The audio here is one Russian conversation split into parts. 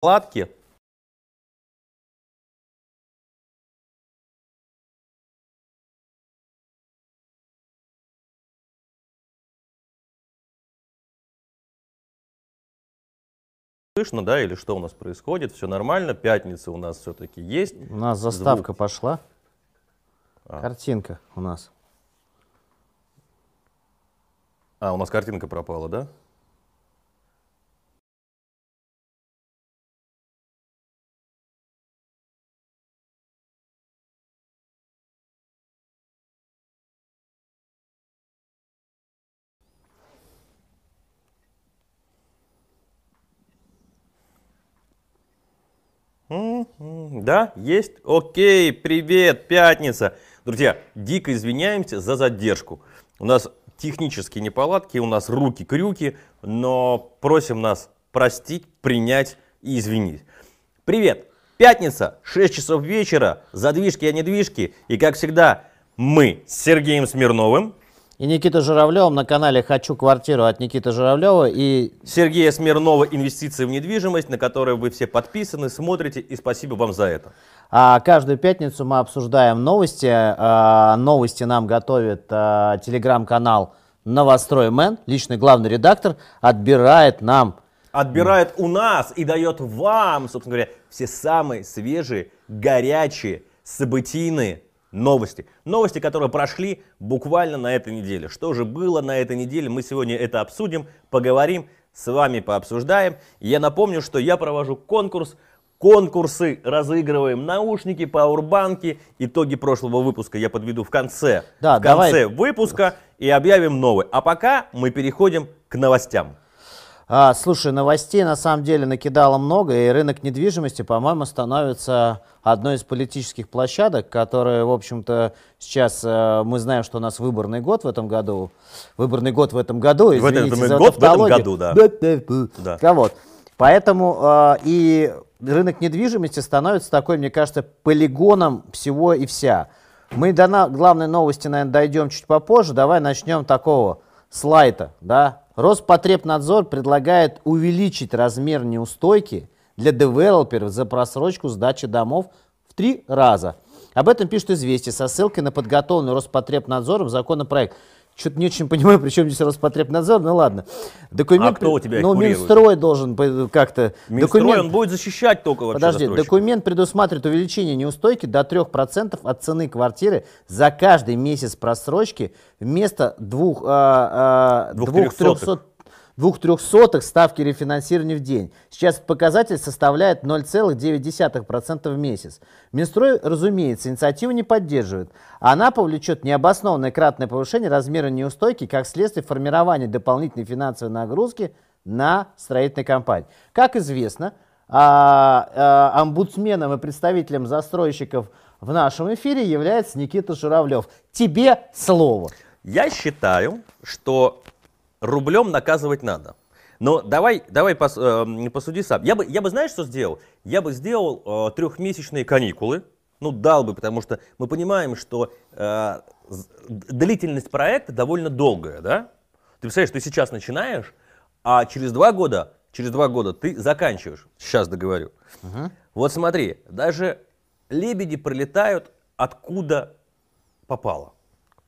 палатки. Слышно, да, или что у нас происходит? Все нормально, пятница у нас все-таки есть. У нас заставка Звук. пошла. А. Картинка у нас. А, у нас картинка пропала, да? Да, есть. Окей, привет, пятница. Друзья, дико извиняемся за задержку. У нас технические неполадки, у нас руки-крюки, но просим нас простить, принять и извинить. Привет, пятница, 6 часов вечера, задвижки, а недвижки. И как всегда, мы с Сергеем Смирновым, И Никита Журавлев на канале «Хочу квартиру» от Никиты Журавлева. И Сергея Смирнова «Инвестиции в недвижимость», на которое вы все подписаны, смотрите, и спасибо вам за это. а, каждую пятницу мы обсуждаем новости. А, новости нам готовит а, телеграм-канал «Новострой Мэн». Личный главный редактор отбирает нам отбирает у нас и дает вам, собственно говоря, все самые свежие, горячие, событийные новости. Новости, которые прошли буквально на этой неделе. Что же было на этой неделе, мы сегодня это обсудим, поговорим, с вами пообсуждаем. Я напомню, что я провожу конкурс. Конкурсы разыгрываем наушники, пауэрбанки. Итоги прошлого выпуска я подведу в конце, Да, в конце давай. выпуска и объявим новый. А пока мы переходим к новостям. А, слушай, новостей на самом деле накидало много, и рынок недвижимости, по-моему, становится одной из политических площадок, которые, в общем-то, сейчас э, мы знаем, что у нас выборный год в этом году. Выборный год в этом году, В этом- извините за год в этом году, да. Да. Да. Вот. Поэтому э, и рынок недвижимости становится такой, мне кажется, полигоном всего и вся. Мы до на- главной новости, наверное, дойдем чуть попозже. Давай начнем такого слайда, да. Роспотребнадзор предлагает увеличить размер неустойки для девелоперов за просрочку сдачи домов в три раза. Об этом пишет «Известия» со ссылкой на подготовленный Роспотребнадзором законопроект. Что-то не очень понимаю, при чем здесь Роспотребнадзор, ну ладно. Документ, А кто у тебя Ну, курирует? Минстрой должен как-то... Минстрой, документ- он будет защищать только вообще Подожди, документ предусматривает увеличение неустойки до 3% от цены квартиры за каждый месяц просрочки вместо двух, а, а, Двух двух трехсотых. Трехсот- двух трехсотых ставки рефинансирования в день. Сейчас показатель составляет 0,9% в месяц. Минстрой, разумеется, инициативу не поддерживает. Она повлечет необоснованное кратное повышение размера неустойки как следствие формирования дополнительной финансовой нагрузки на строительные компании. Как известно, а, а, омбудсменом и представителем застройщиков в нашем эфире является Никита Журавлев. Тебе слово. Я считаю, что рублем наказывать надо. Но давай, давай пос- э, посуди сам. Я бы, я бы, знаешь, что сделал? Я бы сделал э, трехмесячные каникулы. Ну, дал бы, потому что мы понимаем, что э, длительность проекта довольно долгая, да? Ты представляешь, ты сейчас начинаешь, а через два года, через два года ты заканчиваешь. Сейчас договорю. Вот смотри, даже лебеди прилетают откуда попало.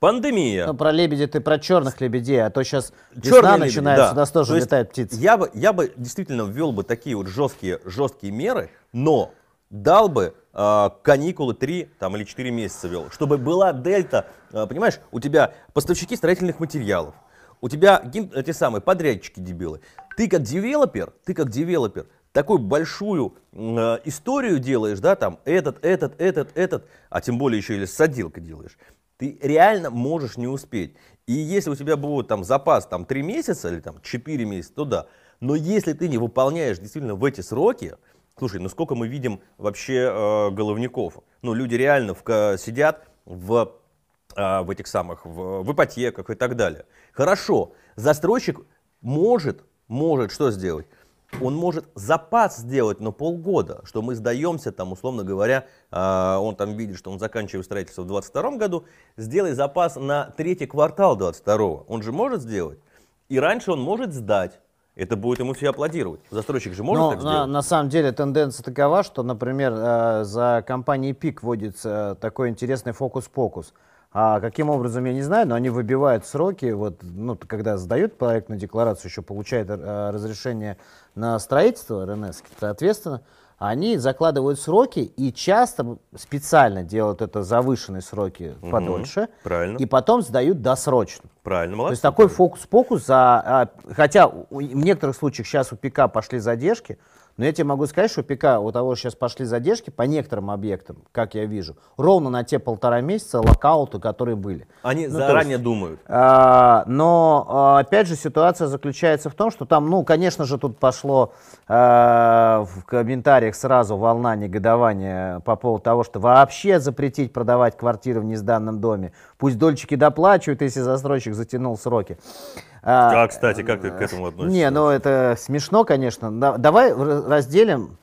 Пандемия. Ну, про лебедей ты про черных лебедей, а то сейчас весна Чёрные лебеди, начинается, да. у нас тоже То летают птицы. Я бы, я бы действительно ввел бы такие вот жесткие, жесткие меры, но дал бы э, каникулы 3 там, или 4 месяца вел, чтобы была дельта, э, понимаешь, у тебя поставщики строительных материалов, у тебя эти самые подрядчики дебилы. Ты как девелопер, ты как девелопер, такую большую э, историю делаешь, да, там, этот, этот, этот, этот, а тем более еще или с делаешь, ты реально можешь не успеть. И если у тебя будет там запас там 3 месяца или там 4 месяца, то да. Но если ты не выполняешь действительно в эти сроки, слушай, ну сколько мы видим вообще э, головников? Ну люди реально в, сидят в, э, в этих самых, в, в ипотеках и так далее. Хорошо, застройщик может, может что сделать? Он может запас сделать на полгода, что мы сдаемся, там, условно говоря, а, он там видит, что он заканчивает строительство в 2022 году, сделай запас на третий квартал 2022. Он же может сделать. И раньше он может сдать. это будет ему все аплодировать. Застройщик же может Но так на, сделать? на самом деле тенденция такова, что, например, э, за компанией ПИК вводится такой интересный фокус-покус. А каким образом, я не знаю, но они выбивают сроки, вот, ну, когда сдают проектную декларацию, еще получают э, разрешение на строительство РНС, соответственно, они закладывают сроки и часто специально делают это завышенные сроки подольше, правильно. и потом сдают досрочно. Правильно, То молодцы. есть такой фокус-покус, за, а, хотя у- в некоторых случаях сейчас у ПК пошли задержки, но я тебе могу сказать, что ПК у того сейчас пошли задержки по некоторым объектам, как я вижу, ровно на те полтора месяца локауты, которые были. Они Ну, заранее думают. А, но, а, опять же, ситуация заключается в том, что там, ну, конечно же, тут пошло а, в комментариях сразу волна негодования по поводу того, что вообще запретить продавать квартиры в несданном доме. Пусть дольщики доплачивают, если застройщик затянул сроки. А, А, кстати, как ты к этому относишься? не, ну это смешно, конечно. Да- давай разделим.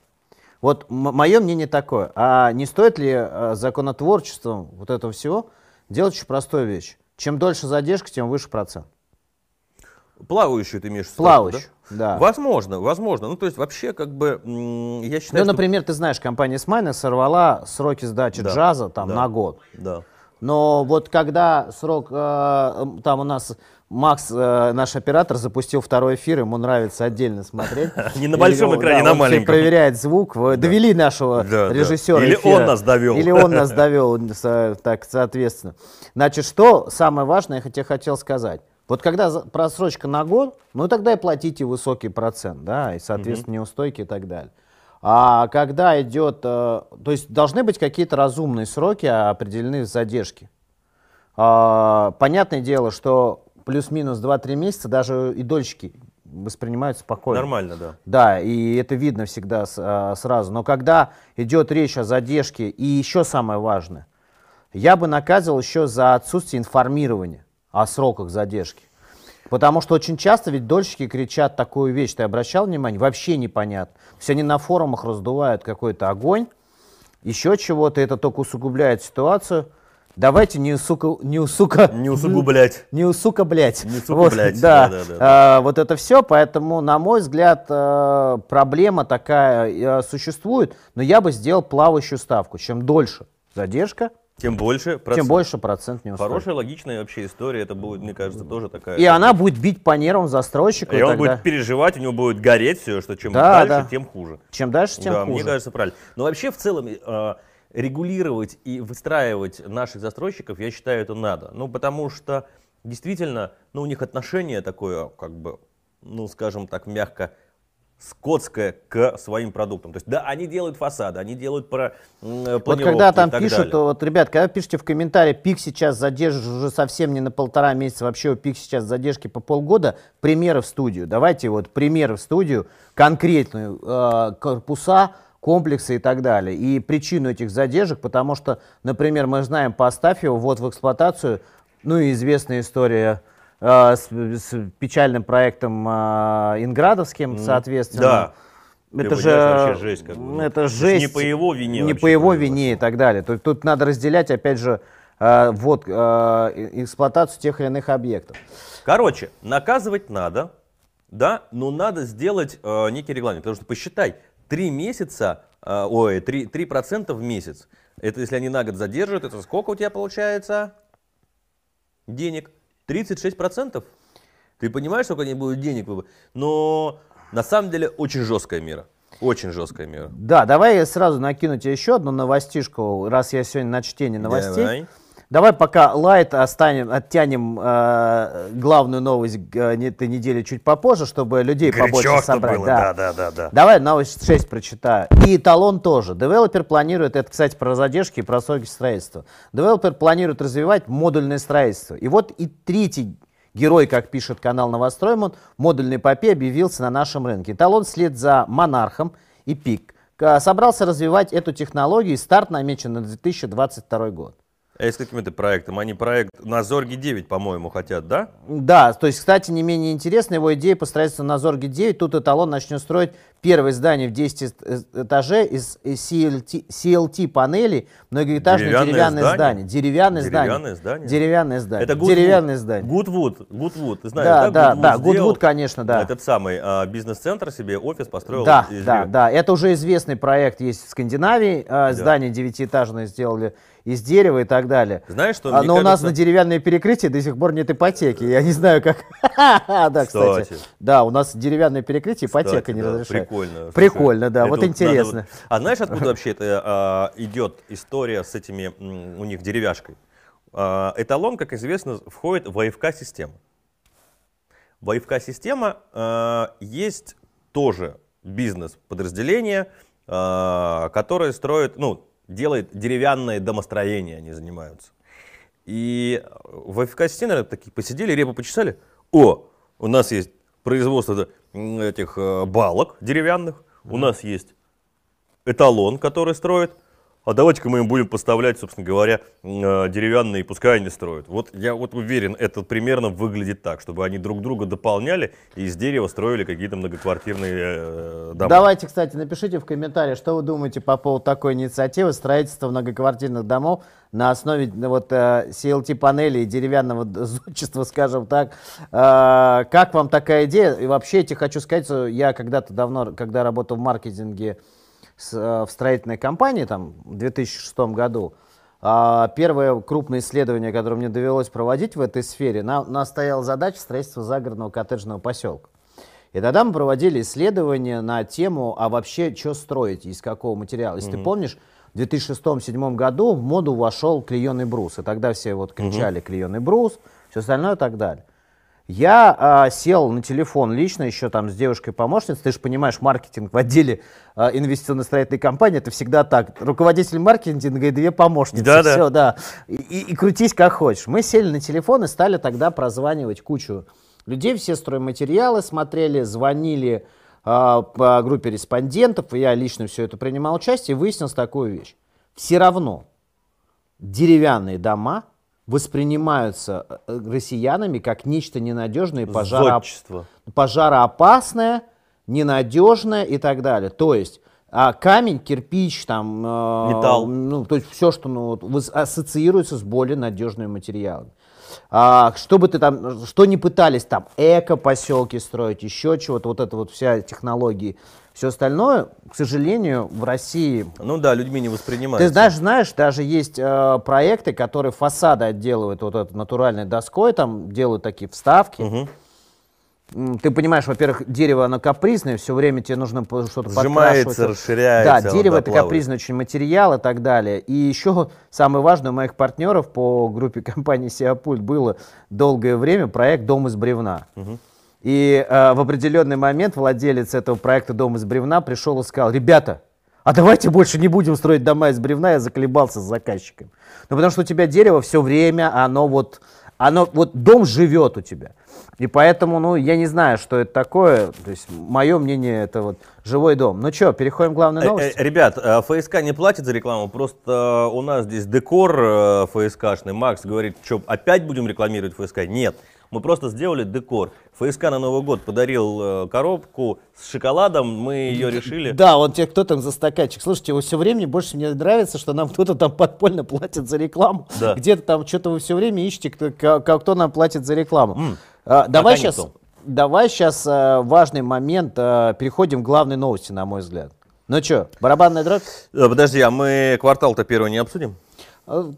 Вот мое мнение такое. А не стоит ли э, законотворчеством вот этого всего делать очень простую вещь? Чем дольше задержка, тем выше процент. Плавающую ты имеешь в виду? Плавающую, да. Возможно, возможно. Ну, то есть, вообще, как бы, я считаю, Ну, что- например, ты знаешь, компания Смайна сорвала сроки сдачи Да, джаза там да. на год. Да. Но вот когда срок, э, там у нас Макс, э, наш оператор, запустил второй эфир, ему нравится отдельно смотреть. Не на большом экране, на маленьком. проверяет звук. Довели нашего режиссера Или он нас довел. Или он нас довел, так, соответственно. Значит, что самое важное, я тебе хотел сказать. Вот когда просрочка на год, ну тогда и платите высокий процент, да, и, соответственно, неустойки и так далее. А когда идет, э, то есть должны быть какие-то разумные сроки, определены задержки. А, понятное дело, что плюс-минус 2-3 месяца даже и дольщики воспринимают спокойно. Нормально, да. Да, и это видно всегда а, сразу. Но когда идет речь о задержке, и еще самое важное, я бы наказывал еще за отсутствие информирования о сроках задержки. Потому что очень часто ведь дольщики кричат такую вещь, ты обращал внимание, вообще непонятно. То есть они на форумах раздувают какой-то огонь, еще чего-то, это только усугубляет ситуацию. Давайте не, усука, не, усука, Не усугублять. не усука, блядь. Не усугублять, Вот, да, да, да, да, А, вот это все, поэтому, на мой взгляд, э, проблема такая э, существует, но я бы сделал плавающую ставку. Чем дольше задержка, Тем больше тем процент. больше процент не Хорошая, логичная вообще история. Это будет, мне кажется, тоже такая. И она будет бить по нервам застройщику. И и он тогда- будет переживать, у него будет гореть все, что чем Да, дальше, да. тем хуже. Чем дальше, тем да, хуже. мне кажется, правильно. Но вообще в целом э, регулировать и выстраивать наших застройщиков, я считаю, это надо. Ну, потому что действительно, ну, у них отношение такое, как бы, ну, скажем так, мягко, скотское к своим продуктам. То есть, да, они делают фасады, они делают про э, Вот когда там пишут, далее. вот, ребят, когда пишете в комментарии, пик сейчас задержишь уже совсем не на полтора месяца, вообще пик сейчас задержки по полгода, примеры в студию. Давайте вот примеры в студию, конкретные э, корпуса, комплексы и так далее. И причину этих задержек, потому что, например, мы знаем по Астафьеву, вот в эксплуатацию, ну и известная история с, с печальным проектом э, Инградовским, соответственно. Да. Это Ты же, вообще жесть как бы, это то есть жесть. не по его вине Не по его вине и так далее. То есть тут надо разделять, опять же, э, вот, э, э, эксплуатацию тех или иных объектов. Короче, наказывать надо, да, но надо сделать э, некий регламент. Потому что посчитай, 3 месяца, э, ой, 3, 3% в месяц. Это если они на год задержат, это сколько у тебя получается денег? 36%? Ты понимаешь, сколько они будут денег? Но на самом деле очень жесткая мера. Очень жесткая мера. Да, давай я сразу накину тебе еще одну новостишку, раз я сегодня на чтение новостей. Давай. Давай пока light оставим, оттянем э, главную новость э, этой недели чуть попозже, чтобы людей побольше Горячо, что собрать. было, да. да, да, да, да. Давай новость 6 прочитаю. И эталон тоже. Девелопер планирует, это, кстати, про задержки и про сроки строительства. Девелопер планирует развивать модульное строительство. И вот и третий герой, как пишет канал Новостроймон, модульный эпопея объявился на нашем рынке. Эталон вслед за Монархом и Пик собрался развивать эту технологию, и старт намечен на 2022 год. А с каким это проектом? Они проект на Зорге 9, по-моему, хотят, да? Да, то есть, кстати, не менее интересна его идея по строительству на Зорге 9. Тут эталон начнет строить первое здание в 10 этажей из CLT, CLT панелей, многоэтажное Деревянное деревянное здание. здание? Деревянное, Деревянное здание. здание? Деревянное здание. Это Деревянное здание. Гудвуд, Гудвуд, ты знаешь, Да, да, да, сделал Goodwood, конечно, да. Этот самый а, бизнес-центр себе, офис построил. Да, из да, деревьев. да. Это уже известный проект есть в Скандинавии. а, Здание девятиэтажное сделали из дерева и так далее. Знаешь, что А, Но у нас кажется- на деревянное перекрытие до сих пор нет ипотеки. Я не знаю, как. Да, кстати. Да, у нас деревянное перекрытие, ипотека не да, разрешает. Прикольно. Прикольно, да, это вот интересно. А знаешь, откуда вообще это а, идет история с этими у них деревяшкой? А, эталон, как известно, входит в АФК-систему. В АФК-система а, есть тоже бизнес-подразделение, а, которое строит, ну, делает деревянное домостроение, они занимаются. И в АФК-системе, такие посидели, репу почесали. О, у нас есть производство этих э, балок деревянных, у нас есть эталон, который строит. А давайте-ка мы им будем поставлять, собственно говоря, э, деревянные, пускай они строят. Вот я вот уверен, это примерно выглядит так, чтобы они друг друга дополняли и из дерева строили какие-то многоквартирные э, дома. Давайте, кстати, напишите в комментариях, что вы думаете по поводу такой инициативы строительства многоквартирных домов на основе вот э, CLT-панелей и деревянного зодчества, скажем так. Э, Как вам такая идея? И вообще, я тебе хочу сказать, я когда-то давно, когда работал в маркетинге с, э, в строительной компании, там, в 2006 году, а, Первое крупное исследование, которое мне довелось проводить в этой сфере, на, нас стояла задача строительства загородного коттеджного поселка. И тогда мы проводили исследования на тему, а вообще, что строить, из какого материала. Если ты помнишь, в 2006-2007 году в моду вошел клееный брус. И тогда все вот кричали клееный брус, все остальное и так далее. Я а, сел на телефон лично еще там с девушкой-помощницей. Ты же понимаешь, маркетинг в отделе а, инвестиционно-строительной компании это всегда так. Руководитель маркетинга и две помощницы. Да-да. Все, да. И, и- и крутись как хочешь. Мы сели на телефон и стали тогда прозванивать кучу людей, все стройматериалы смотрели, звонили а, по группе респондентов. Я лично все это принимал участие и выяснилось такую вещь. Все равно деревянные дома воспринимаются э, россиянами как нечто ненадежное пожаро- пожароопасное, ненадежное и так далее. То есть а, камень, кирпич, там, э, Металл. ну, то есть все, что ну, вот, ассоциируется с более надежными материалами. А, что бы ты там, что не пытались там, эко-поселки строить, еще чего-то, вот это вот вся технологии, все остальное, к сожалению, в России Ну да, людьми не воспринимается. ты знаешь, знаешь, даже есть э, проекты, которые фасады отделывают вот этой натуральной доской, там делают такие вставки. М, Ты понимаешь, во-первых, дерево оно капризное, все время тебе нужно что-то Сжимается, расширяется, Да, дерево это капризный очень материал и так далее. И еще самое важное у моих партнеров по группе компании Сиапульт было долгое время проект «Дом из бревна». И э, в определенный момент владелец этого проекта «Дом из бревна» пришел и сказал, ребята, а давайте больше не будем строить дома из бревна, я заколебался с заказчиком. Ну, потому что у тебя дерево все время, оно вот, оно, вот дом живет у тебя. И поэтому, ну, я не знаю, что это такое. То есть, мое мнение, это вот живой дом. Ну что, переходим к главной Э, новости? э, Ребят, э, ФСК не платит за рекламу, просто у нас здесь декор ФСКшный. Макс говорит, что опять будем рекламировать ФСК? Нет, мы просто сделали декор. ФСК на Новый год подарил э, коробку с шоколадом, мы ее решили. Да, вот тебе кто там за стаканчик. Слушайте, вы все время больше мне нравится, что нам кто-то там подпольно платит за рекламу. Да. Где-то там что-то вы все время ищете, кто, кто нам платит за рекламу. А, давай сейчас, никто. давай сейчас э, важный момент. э, переходим к главной новости, на мой взгляд. Ну что, барабанная дробь? Подожди, а мы квартал-то первый не обсудим? Э,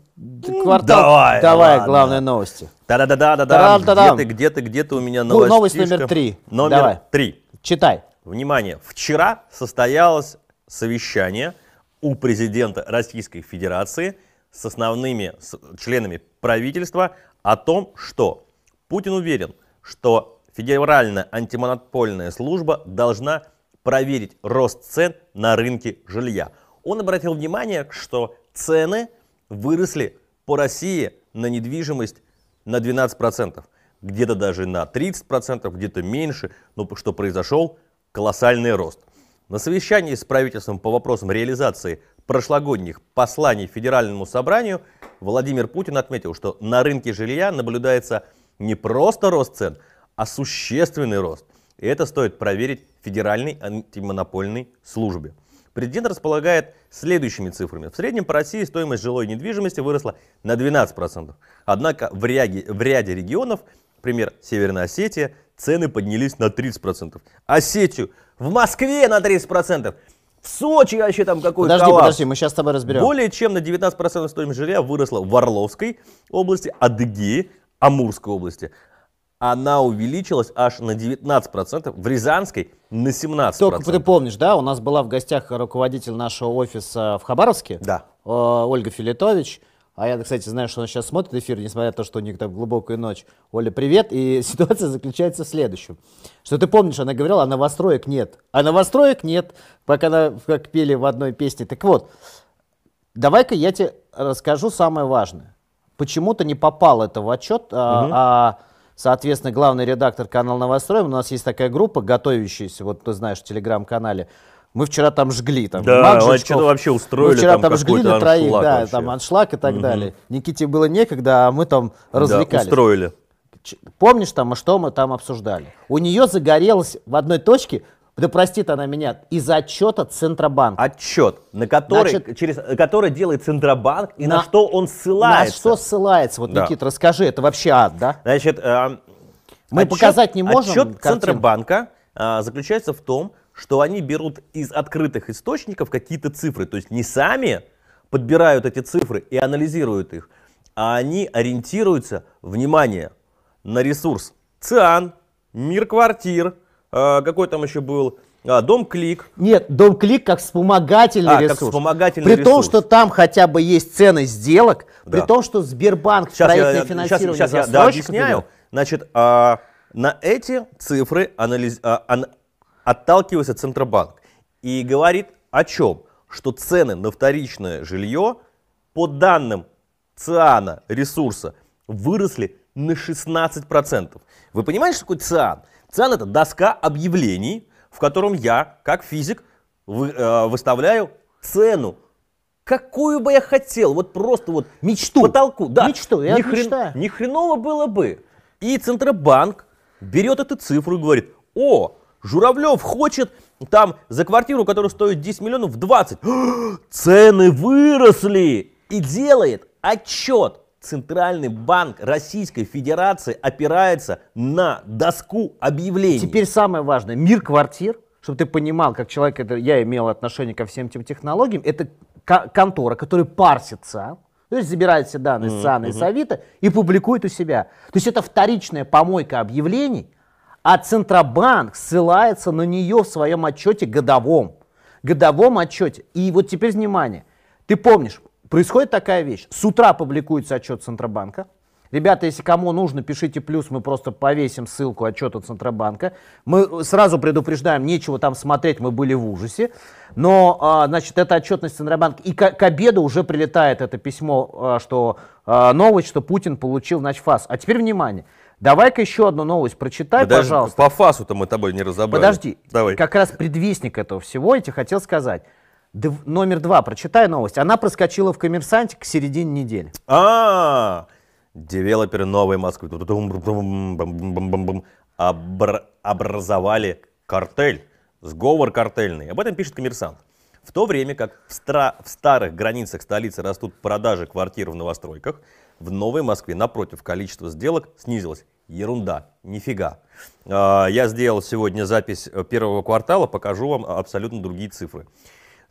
Квартал. давай, давай ладно. главные новости. Да-да-да-да-да. Где ты, где ты, где ты у меня Ну, новость новостишка? номер три. Номер Давай. три. Читай. Внимание, вчера состоялось совещание у президента Российской Федерации с основными с- членами правительства о том, что Путин уверен, что Федеральная антимонопольная служба должна проверить рост цен на рынке жилья. Он обратил внимание, что цены выросли по России на недвижимость на 12%, где-то даже на 30%, где-то меньше, но что произошел колоссальный рост. На совещании с правительством по вопросам реализации прошлогодних посланий Федеральному собранию Владимир Путин отметил, что на рынке жилья наблюдается не просто рост цен, а существенный рост. И это стоит проверить Федеральной антимонопольной службе. Президент располагает следующими цифрами. В среднем по России стоимость жилой недвижимости выросла на 12%. Однако в ряде, в ряде регионов, например, Северная Осетия, цены поднялись на 30%. Осетию в Москве на 30%. В Сочи вообще там какой Подожди, коллапс. подожди, мы сейчас с тобой разберем. Более чем на 19% стоимость жилья выросла в Орловской области, Адыгее, Амурской области. Она увеличилась аж на 19%, в Рязанской на 17%. Только ты помнишь, да, у нас была в гостях руководитель нашего офиса в Хабаровске, Да. э, Ольга Филитович. А я, кстати, знаю, что она сейчас смотрит эфир, несмотря на то, что у них так глубокая ночь. Оля, привет. И ситуация заключается в следующем. Что ты помнишь, она говорила, а новостроек нет. А новостроек нет, пока она, как пели в одной песне. Так вот, давай-ка я тебе расскажу самое важное. Почему-то не попал это в отчет, а, а, соответственно, главный редактор канала «Новострой», у нас есть такая группа, готовящаяся, вот ты знаешь, в телеграм-канале, мы вчера там жгли, там, Да, Жичков. что-то вообще устроили Мы вчера там там, жгли на троих, да, вообще. там аншлаг и так далее. Никите было некогда, а мы там Да, развлекались. устроили. Ч- Помнишь там, что мы там обсуждали? У нее загорелось в одной точке, да простит она меня, из отчета Центробанка. Отчет, на который, Значит- через, который делает Центробанк и на, На- что он На ссылается. что ссылается? Вот, Да. Никита, расскажи, это вообще ад, да? Значит, э, Мы показать не можем Отчет картинку? Центробанка а, заключается в том, что они берут из открытых источников какие-то цифры. То есть не сами подбирают эти цифры и анализируют их, а они ориентируются, внимание, на ресурс ЦИАН, Мир квартир, а, какой там еще был, а, Дом Клик. Нет, Дом Клик как вспомогательный А, как ресурс. вспомогательный при том, ресурс. что там хотя бы есть цены сделок, при Да. том, что Сбербанк Сейчас строительное я, финансирование сейчас, я да, объясняю. Значит, а, на эти цифры анализ, а, ан- отталкивается Центробанк и говорит о чем? Что цены на вторичное жилье по данным ЦИАНа ресурса выросли на 16%. Вы понимаете, что такое ЦИАН? ЦИАН это доска объявлений, в котором я, как физик, вы- э, выставляю цену. Какую бы я хотел, вот просто вот Мечту. потолку. Да. Мечту, я Ни, хрен- мечтаю. ни хреново было бы. И Центробанк берет эту цифру и говорит, о, Журавлев хочет там за квартиру, которая стоит 10 миллионов, в 20. Цены выросли! И делает отчет. Центральный банк Российской Федерации опирается на доску объявлений. Теперь самое важное, мир квартир, чтобы ты понимал, как человек, это я имел отношение ко всем этим технологиям, это ко- контора, которая парсит ЦАН, то есть забирает все данные с ЦАНа и с Авито и публикует у себя. То есть это вторичная помойка объявлений, а Центробанк ссылается на нее в своем отчете годовом. Годовом отчете. И вот теперь внимание. Ты помнишь, происходит такая вещь. С утра публикуется отчет Центробанка. Ребята, если кому нужно, пишите плюс, мы просто повесим ссылку отчета Центробанка. Мы сразу предупреждаем, нечего там смотреть, мы были в ужасе. Но, а, значит, это отчетность Центробанка. И к, к обеду уже прилетает это письмо, а, что а, новость, что Путин получил, значит, ФАС. А теперь внимание. Давай-ка еще одну новость прочитай, даже пожалуйста. по фасу-то мы тобой не разобрали. Подожди, Давай. как раз предвестник этого всего, я тебе хотел сказать. Дв- номер два, прочитай новость. Она проскочила в коммерсанте к середине недели. А, девелоперы Новой Москвы. Обр- образовали картель, сговор картельный. Об этом пишет коммерсант. В то время как в, стра- в старых границах столицы растут продажи квартир в новостройках, в Новой Москве, напротив, количество сделок снизилось. Ерунда, нифига. А, Я сделал сегодня запись первого квартала, покажу вам абсолютно другие цифры.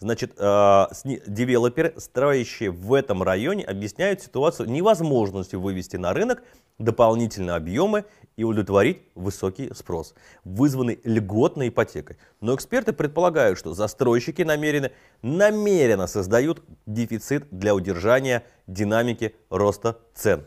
Значит, э, девелоперы, строящие в этом районе, объясняют ситуацию невозможностью вывести на рынок дополнительные объемы и удовлетворить высокий спрос, вызванный льготной ипотекой. Но эксперты предполагают, что застройщики намерены, намеренно создают дефицит для удержания динамики роста цен.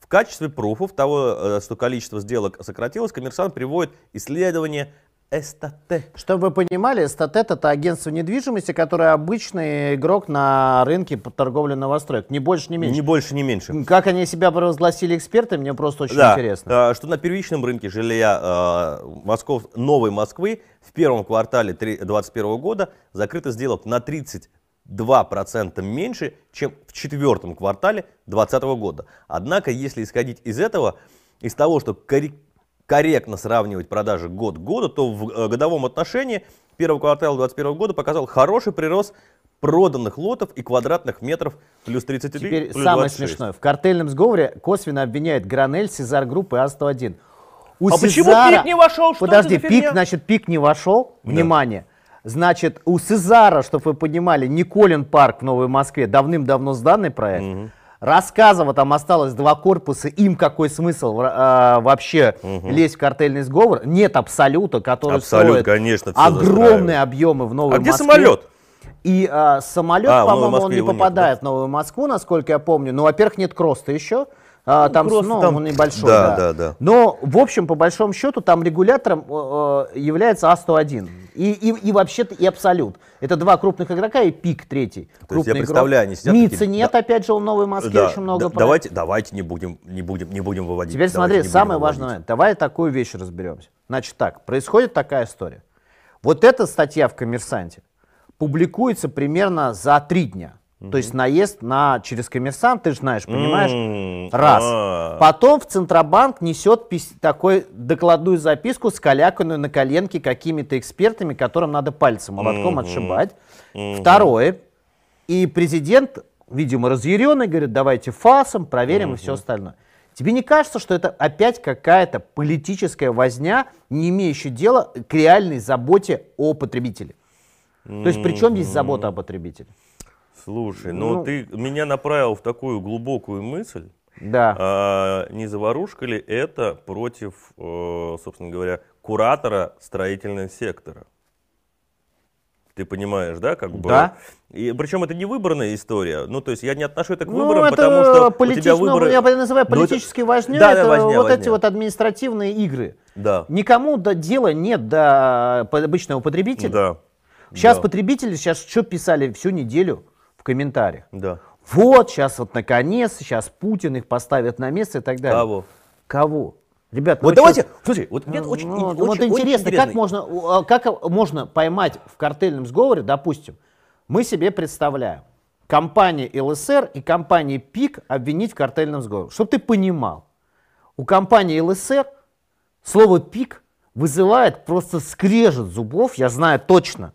В качестве пруфов того, э, что количество сделок сократилось, коммерсант приводит исследование СТТ. Чтобы вы понимали, Статет это агентство недвижимости, которое обычный игрок на рынке по торговле новостроек. Ни больше, ни меньше. Ни больше, ни меньше. Как они себя провозгласили эксперты, мне просто очень Да, интересно. э, что на первичном рынке жилья э, Москов, Новой Москвы в первом квартале 2021 года закрыто сделок на 32% меньше, чем в четвертом квартале 2020 года. Однако, если исходить из этого, из того, что коррек- корректно сравнивать продажи год к году, то в э, годовом отношении первого квартала 2021 года показал хороший прирост проданных лотов и квадратных метров плюс 33, Теперь плюс самое 26. смешное. В картельном сговоре косвенно обвиняет Гранель, Сезар Группы и А101. У А почему Сезара- пик не вошел? Что Подожди, пик, значит, пик не вошел. Внимание. Значит, у Сезара, чтобы вы понимали, Николин парк в Новой Москве, давным-давно сданный проект. Рассказово там осталось два корпуса, им какой смысл а, вообще лезть в картельный сговор? Нет абсолюта, который Абсолют, строит конечно, огромные объемы в Новой А где Москве. самолет? И а, самолет, А, по-моему, он не его нет, попадает в Новую Москву, насколько я помню. Ну, во-первых, нет Кроста еще. А, там, Крост ну, там- он небольшой, да, да. да, да. Но, в общем, по большому счету, там регулятором э, э, является А101. И, и, и вообще-то и Абсолют. Это два крупных игрока и Пик третий. То есть я крупный игрок. представляю, они сидят Мицы такие, нет, да. опять же, в Новой Москве Да, очень много да, давайте, давайте не будем, не будем, не будем выводить. Теперь давайте смотри, будем самый выводить. Давай такую вещь разберемся. Значит так, происходит такая история. Вот эта статья в «Коммерсанте» публикуется примерно за три дня. То есть наезд на через коммерсант, ты же знаешь, понимаешь, М, раз. а. Потом в Центробанк несет пис- такой докладную записку, скаляканную на коленке какими-то экспертами, которым надо пальцем молотком отшибать. Второе. И президент, видимо, разъяренный, говорит, давайте фасом, проверим и все остальное. Тебе не кажется, что это опять какая-то политическая возня, не имеющая дела к реальной заботе о потребителе? То есть при чем здесь забота о потребителе? Слушай, ну, Ну. ты меня направил в такую глубокую мысль. Да. А, не заварушка ли это против, э, собственно говоря, куратора строительного сектора? Ты понимаешь, да, как бы? Да. И причем это не выборная история. Ну, то есть я не отношу это к Ну, выборам, это потому что у политич- тебя ну, выборы... я называю Ну, это- политической возней, Да, да, это возня, вот эти вот административные игры. Да. Никому до дела нет до по- обычного потребителя. Да. Сейчас Да. потребители сейчас что писали всю неделю комментариях? Да. Вот, сейчас вот наконец, сейчас Путин их поставит на место и так далее. Кого? Кого? Ребят, ну Вот вы давайте, чё- слушай, вот мне очень, Ну, очень- вот очень интересно, как интересно. можно, а, как можно поймать в картельном сговоре, допустим, мы себе представляем, компания ЛСР и компания ПИК обвинить в картельном сговоре. Чтобы ты понимал, у компании ЛСР слово ПИК вызывает просто скрежет зубов, я знаю точно.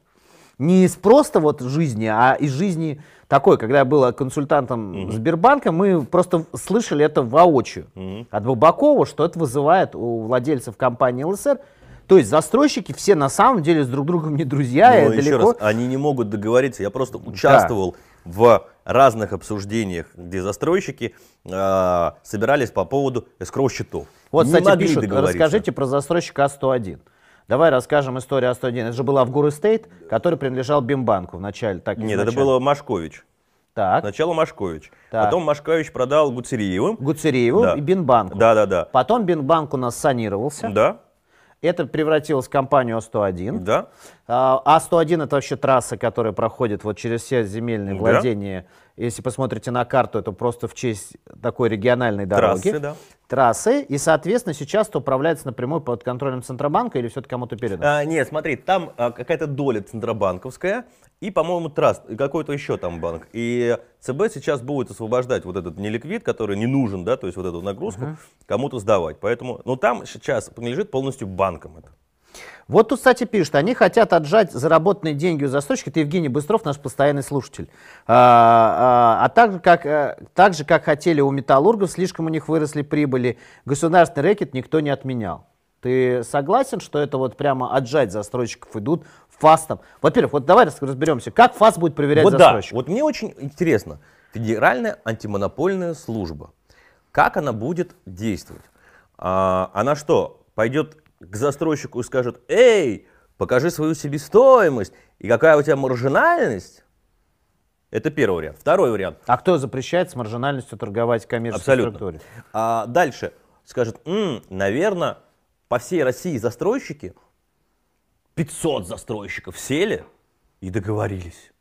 Не из просто вот жизни, а из жизни такой, когда я был консультантом Сбербанка, мы просто слышали это воочию от Бабакова, что это вызывает у владельцев компании ЛСР. То есть застройщики все на самом деле с друг другом не друзья, Но и еще далеко. раз, они не могут договориться. Я просто участвовал в разных обсуждениях, где застройщики э, собирались по поводу эскроу-счетов. Вот, Не кстати, пишут, расскажите про застройщика А101. Давай расскажем историю А101. Это же была в Горы Стейт, который принадлежал Бимбанку вначале. Так, Нет, это было Машкович. Так, Сначала Машкович. Так. Потом Машкович продал Гуцериевым. Гуцериеву Да. и Бинбанку. Да, да, да. Потом Бинбанк у нас санировался. Да, Это превратилось в компанию А101. да. А, А101 это вообще трасса, которая проходит вот через все земельные Да. владения. Если посмотрите на карту, это просто в честь такой региональной дороги. Трассы, да. Трассы. И, соответственно, сейчас это управляется напрямую под контролем Центробанка или все-таки кому-то передано? А, нет, смотри, там а, какая-то доля центробанковская и, по-моему, траст, и какой-то еще там банк. И ЦБ сейчас будет освобождать вот этот неликвид, который не нужен, да, то есть вот эту нагрузку кому-то сдавать. Поэтому, ну там сейчас принадлежит полностью банкам это. Вот тут, кстати, пишут, они хотят отжать заработанные деньги у застройщика. Это Евгений Быстров, наш постоянный слушатель. А, а, а так, же, как, э, так же, как хотели у металлургов, слишком у них выросли прибыли. Государственный рэкет никто не отменял. Ты согласен, что это вот прямо отжать застройщиков идут фастом? Во-первых, вот давай разберемся, как ФАС будет проверять Вот да, застройщиков? вот мне очень интересно, Федеральная антимонопольная служба, как она будет действовать? А, она что, пойдет к застройщику и скажет, эй, покажи свою себестоимость, и какая у тебя маржинальность? Это первый вариант. Второй вариант. А кто запрещает с маржинальностью торговать в коммерческой Абсолютно. структуре? А дальше скажет, наверное, по всей России застройщики, 500 застройщиков сели и договорились.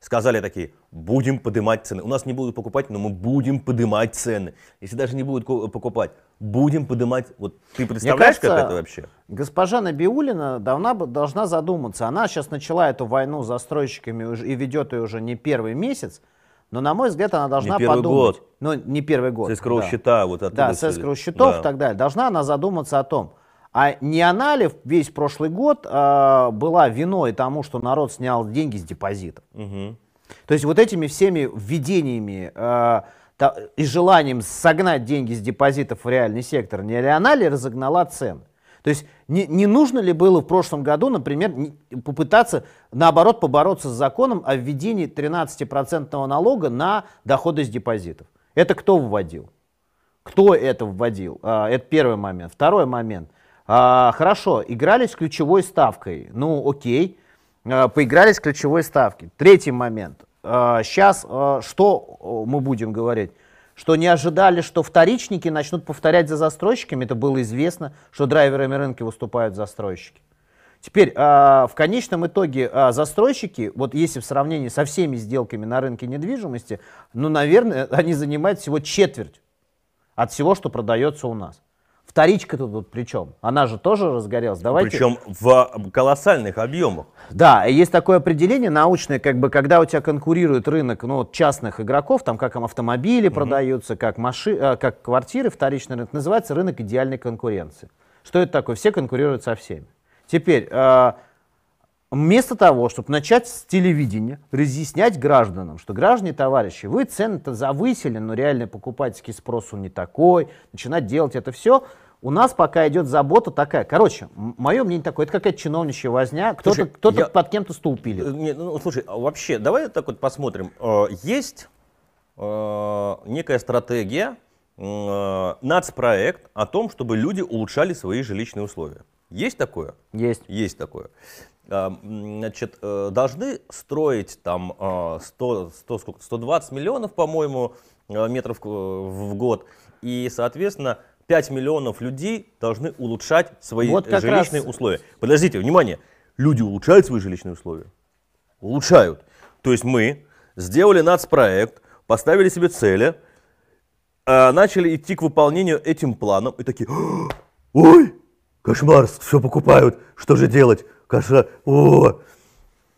Сказали такие, будем поднимать цены. У нас не будут покупать, но мы будем поднимать цены. Если даже не будут покупать, будем поднимать. Вот ты представляешь, как кажется, это вообще? Госпожа Набиулина давна, бы- должна задуматься. Она сейчас начала эту войну с застройщиками и ведет ее уже не первый месяц. Но, на мой взгляд, она должна первый подумать. год. Ну, не первый год. С escrow да. счета вот Да, с escrow счетов да. и так далее. Должна она задуматься о том, А не она ли весь прошлый год э, была виной тому, что народ снял деньги с депозитов? Мгм. То есть вот этими всеми введениями э, и желанием согнать деньги с депозитов в реальный сектор, не она ли разогнала цены? То есть не, не нужно ли было в прошлом году, например, попытаться, наоборот, побороться с законом о введении 13% налога на доходы с депозитов? Это кто вводил? Кто это вводил? А, Это первый момент. Второй момент. А, Хорошо, играли с ключевой ставкой. Ну, окей. А, Поиграли с ключевой ставкой. Третий момент. Сейчас что о, мы будем говорить? Что не ожидали, что вторичники начнут повторять за застройщиками. Это было известно, что драйверами рынка выступают застройщики. Теперь, в конечном итоге, застройщики, вот если в сравнении со всеми сделками на рынке недвижимости, ну, наверное, они занимают всего четверть от всего, что продается у нас. Вторичка-то тут при чем? Она же тоже разгорелась. Давайте. Причем в колоссальных объемах. Да, есть такое определение научное, как бы, когда у тебя конкурирует рынок ну, частных игроков, там как им автомобили продаются, как, маши, э, как квартиры, вторичный рынок, называется рынок идеальной конкуренции. Что это такое? Все конкурируют со всеми. Теперь, э, вместо того, чтобы начать с телевидения разъяснять гражданам, что граждане, товарищи, вы цены-то завысили, но реальный покупательский спрос он не такой, начинать делать это все, у нас пока идет забота такая. Короче, мое мнение такое, это какая-то чиновничья возня, кто-то кто я- под кем-то стул пилит. Э, не, ну, слушай, а вообще, давай так вот посмотрим. Э, Есть э, некая стратегия, э, нацпроект о том, чтобы люди улучшали свои жилищные условия. Есть такое? Есть. Есть такое. А, Значит, э, должны строить там э, 100, 100, сколько, 120 миллионов, по-моему, э, метров к- в год. И, соответственно, 5 миллионов людей должны улучшать свои Вот жилищные раз- условия. Подождите, внимание. Люди улучшают свои жилищные условия? Улучшают. То есть мы сделали нацпроект, поставили себе цели, а, начали идти к выполнению этим планом и такие, ой, кошмар, все покупают, что же делать? Кошмар, о.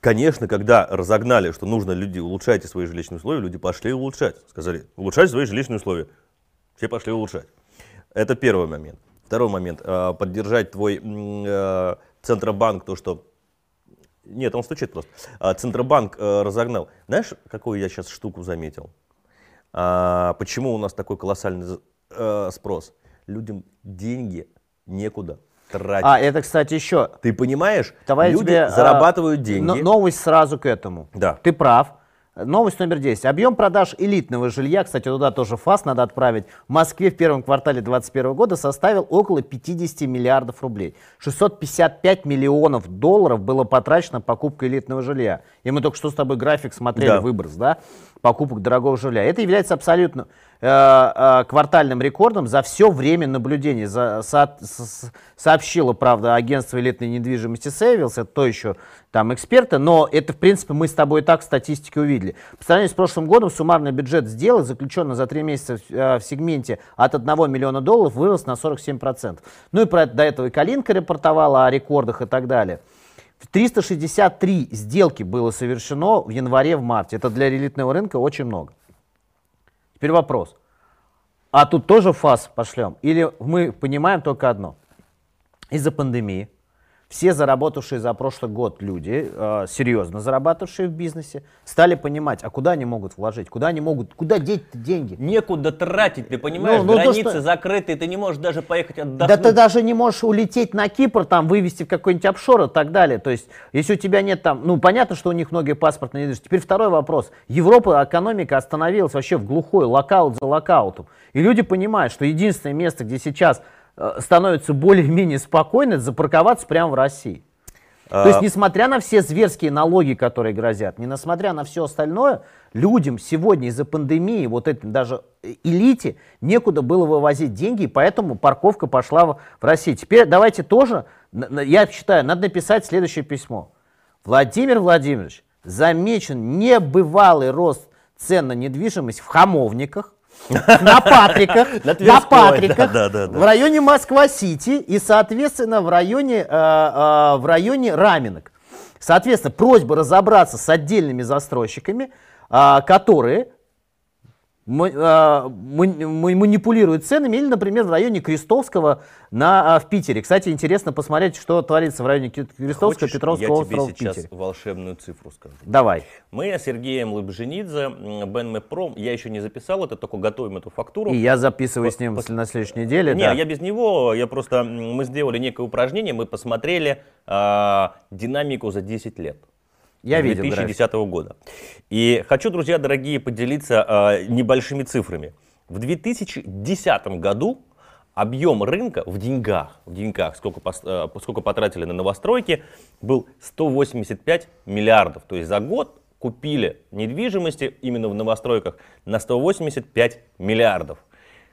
Конечно, когда разогнали, что нужно люди, улучшайте свои жилищные условия, люди пошли улучшать. Сказали, улучшать свои жилищные условия. Все пошли улучшать. Это первый момент. Второй момент. э, Поддержать твой э, Центробанк, то, что... Нет, он стучит просто. А, Центробанк э, разогнал. Знаешь, какую я сейчас штуку заметил? А, почему у нас такой колоссальный э, спрос? Людям деньги некуда тратить. А, это, кстати, еще. Ты понимаешь, Давай люди тебе, а, зарабатывают деньги. но- новость сразу к этому. Да. Ты прав. Новость номер 10. Объем продаж элитного жилья, кстати, туда тоже ФАС надо отправить, в Москве в первом квартале 2021 года составил около 50 миллиардов рублей. 655 миллионов долларов было потрачено на покупку элитного жилья. И мы только что с тобой график смотрели, Да. выброс, да, покупок дорогого жилья. Это является абсолютно квартальным рекордом за все время наблюдения. За- со- с- сообщило, правда, агентство элитной недвижимости Сейвилс, это то еще там эксперты, но это, в принципе, мы с тобой и так в статистике увидели. По сравнению с прошлым годом суммарный бюджет сделок, заключенный за три месяца в, э, в сегменте от 1 миллиона долларов, вырос на 47%. Ну и про это до этого и Калинка репортовала о рекордах и так далее. 363 сделки было совершено в январе, в марте. Это для элитного рынка очень много. Теперь вопрос. А тут тоже фас пошлем? Или мы понимаем только одно? Из-за пандемии все заработавшие за прошлый год люди, э, серьезно зарабатывавшие в бизнесе, стали понимать, а куда они могут вложить, куда они могут, куда деть деньги? Некуда тратить, ты понимаешь? Ну, ну, то, Границы что- закрыты, ты не можешь даже поехать Да отдохнуть. ты даже не можешь улететь на Кипр, там вывести в какой-нибудь офшор и так далее. То есть, если у тебя нет там, ну понятно, что у них многие паспортные недвижимости. Теперь второй вопрос. Европа, экономика остановилась вообще в глухой, локаут за локаутом. И люди понимают, что единственное место, где сейчас становится более-менее спокойно, запарковаться прямо в России. То есть, А, несмотря на все зверские налоги, которые грозят, не несмотря на все остальное, людям сегодня из-за пандемии, вот этим даже э, элите, некуда было вывозить деньги, и поэтому парковка пошла в, в Россию. Теперь давайте тоже, я считаю, надо написать следующее письмо. Владимир Владимирович, замечен небывалый рост цен на недвижимость в Хамовниках, на Патриках, На Патриках, да, да, да. в районе Москва-Сити и, соответственно, в районе, э, э, в районе Раменок. Соответственно, просьба разобраться с отдельными застройщиками, а, которые манипулирует ценами, или, например, в районе Крестовского на, а, в Питере. Кстати, интересно посмотреть, что творится в районе Крестовского, Хочешь, Петровского я тебе острова в сейчас Питере. волшебную цифру скажу. Давай. Мы с Сергеем Лыбженидзе, Бенмепром, я еще не записал это, только готовим эту фактуру. И я записываю с ним Пос- на следующей неделе. Не, да. я без него, я просто, мы сделали некое упражнение, мы посмотрели а, динамику за 10 лет. Я видел 2010 года. И хочу, друзья дорогие, поделиться а, небольшими цифрами. В 2010 году объем рынка в деньгах, в деньгах, сколько, а, сколько потратили на новостройки, был 185 миллиардов. То есть за год купили недвижимости именно в новостройках на 185 миллиардов.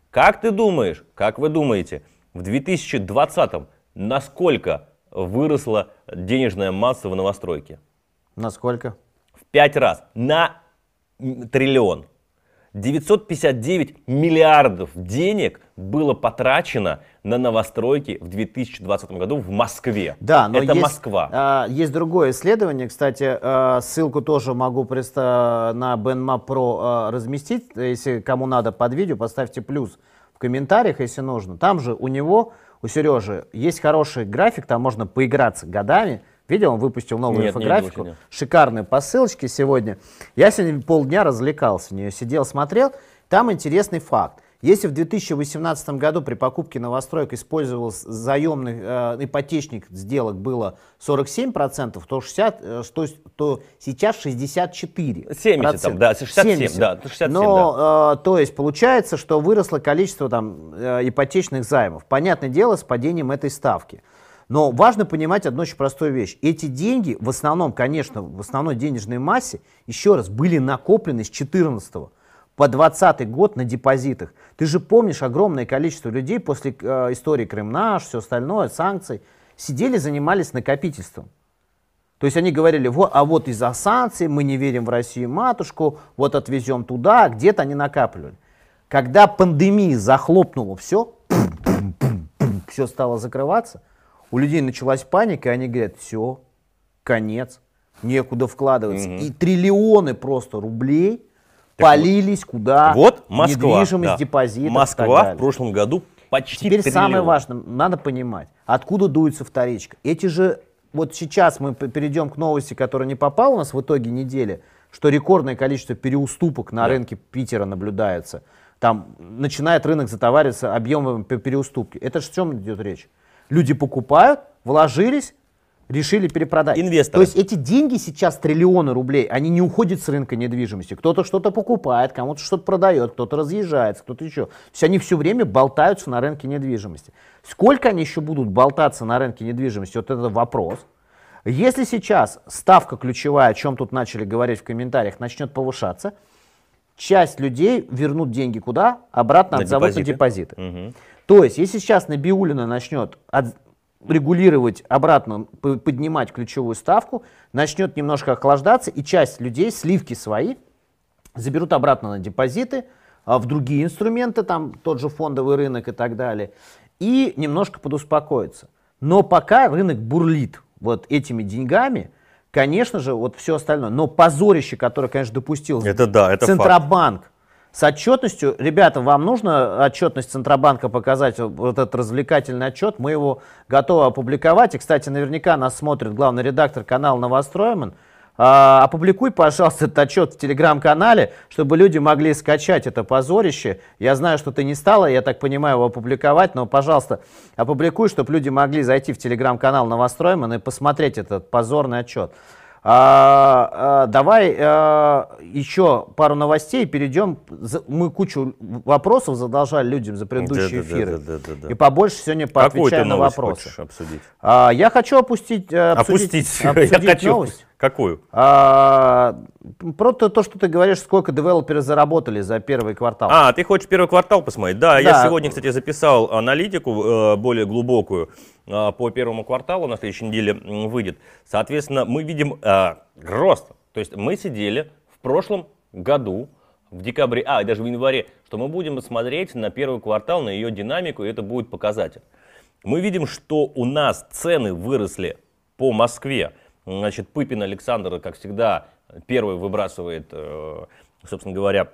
Как ты думаешь, как вы думаете, в 2020 насколько выросла денежная масса в новостройке? Насколько? В пять раз. На триллион. 959 миллиардов денег было потрачено на новостройки в 2020 году в Москве. Да, но Это есть, Москва. а, есть другое исследование, кстати, а, ссылку тоже могу преста- на BenMap Pro а, разместить, если кому надо под видео, поставьте плюс в комментариях, если нужно. Там же у него, у Сережи, есть хороший график, там можно поиграться годами. Видел, он выпустил новую Нет, не инфографику, видел сегодня. шикарные по ссылочке сегодня. Я сегодня полдня развлекался в нее, сидел, смотрел. Там интересный факт. Если в 2018 году при покупке новостроек использовался заемный э, ипотечник сделок было 47%, то, 60, э, что, то сейчас 64%. 70 там, да, 67, да, 67, Но, э, то есть получается, что выросло количество там, э, ипотечных займов. Понятное дело, с падением этой ставки. Но важно понимать одну очень простую вещь. Эти деньги, в основном, конечно, в основной денежной массе, еще раз, были накоплены с 14 по 20 год на депозитах. Ты же помнишь огромное количество людей после э, истории Крым-Наш, все остальное, санкций, сидели, занимались накопительством. То есть они говорили, вот, а вот из-за санкций мы не верим в Россию матушку, вот отвезем туда, где-то они накапливали. Когда пандемия захлопнула все, все стало закрываться, у людей началась паника, и они говорят, все, конец, некуда вкладываться. И триллионы просто рублей полились куда? Вот Москва. Недвижимость, да. депозиты. так Москва в прошлом году почти Теперь триллион. самое важное, надо понимать, откуда дуется вторичка. Эти же, вот сейчас мы перейдем к новости, которая не попала у нас в итоге недели, что рекордное количество переуступок на Да. рынке Питера наблюдается. Там начинает рынок затовариться объемом пе- переуступки. Это же о чем идет речь? Люди покупают, вложились, решили перепродать. Инвесторы. То есть эти деньги сейчас, триллионы рублей, они не уходят с рынка недвижимости. Кто-то что-то покупает, кому-то что-то продает, кто-то разъезжается, кто-то еще. То есть они все время болтаются на рынке недвижимости. Сколько они еще будут болтаться на рынке недвижимости, вот это вопрос. Если сейчас ставка ключевая, о чем тут начали говорить в комментариях, начнет повышаться, часть людей вернут деньги куда? Обратно На отзовут на депозиты. депозиты. То есть, если сейчас Набиулина начнет от- регулировать обратно, поднимать ключевую ставку, начнет немножко охлаждаться, и часть людей сливки свои заберут обратно на депозиты, а, в другие инструменты, там тот же фондовый рынок и так далее, и немножко подуспокоиться. Но пока рынок бурлит вот этими деньгами, конечно же, вот все остальное. Но позорище, которое, конечно, допустил Это да, это факт. С отчетностью, ребята, вам нужно отчетность Центробанка показать, вот этот развлекательный отчет, мы его готовы опубликовать. И, кстати, наверняка нас смотрит главный редактор канала Новостройман. А, опубликуй, пожалуйста, этот отчет в телеграм-канале, чтобы люди могли скачать это позорище. Я знаю, что ты не стала, я так понимаю, его опубликовать, но, пожалуйста, опубликуй, чтобы люди могли зайти в телеграм-канал Новостройман и посмотреть этот позорный отчет. А, а, давай а, еще пару новостей, перейдем. Мы кучу вопросов задолжали людям за предыдущие Да-да-да, эфиры. да-да-да. И побольше сегодня поотвечаем на вопросы. обсудить? А, я хочу опустить, э, обсудить, Опустить. Я обсудить хочу. новость. Какую? А, про то, то, что ты говоришь, сколько девелоперы заработали за первый квартал. А, ты хочешь первый квартал посмотреть? Да, я Да. сегодня, кстати, записал аналитику э, более глубокую по первому кварталу, на следующей неделе выйдет. Соответственно, мы видим э, рост. То есть мы сидели в прошлом году, в декабре, а, даже в январе, что мы будем смотреть на первый квартал, на ее динамику, и это будет показатель. Мы видим, что у нас цены выросли по Москве. Значит, Пыпин Александр, как всегда, первый выбрасывает, э, собственно говоря,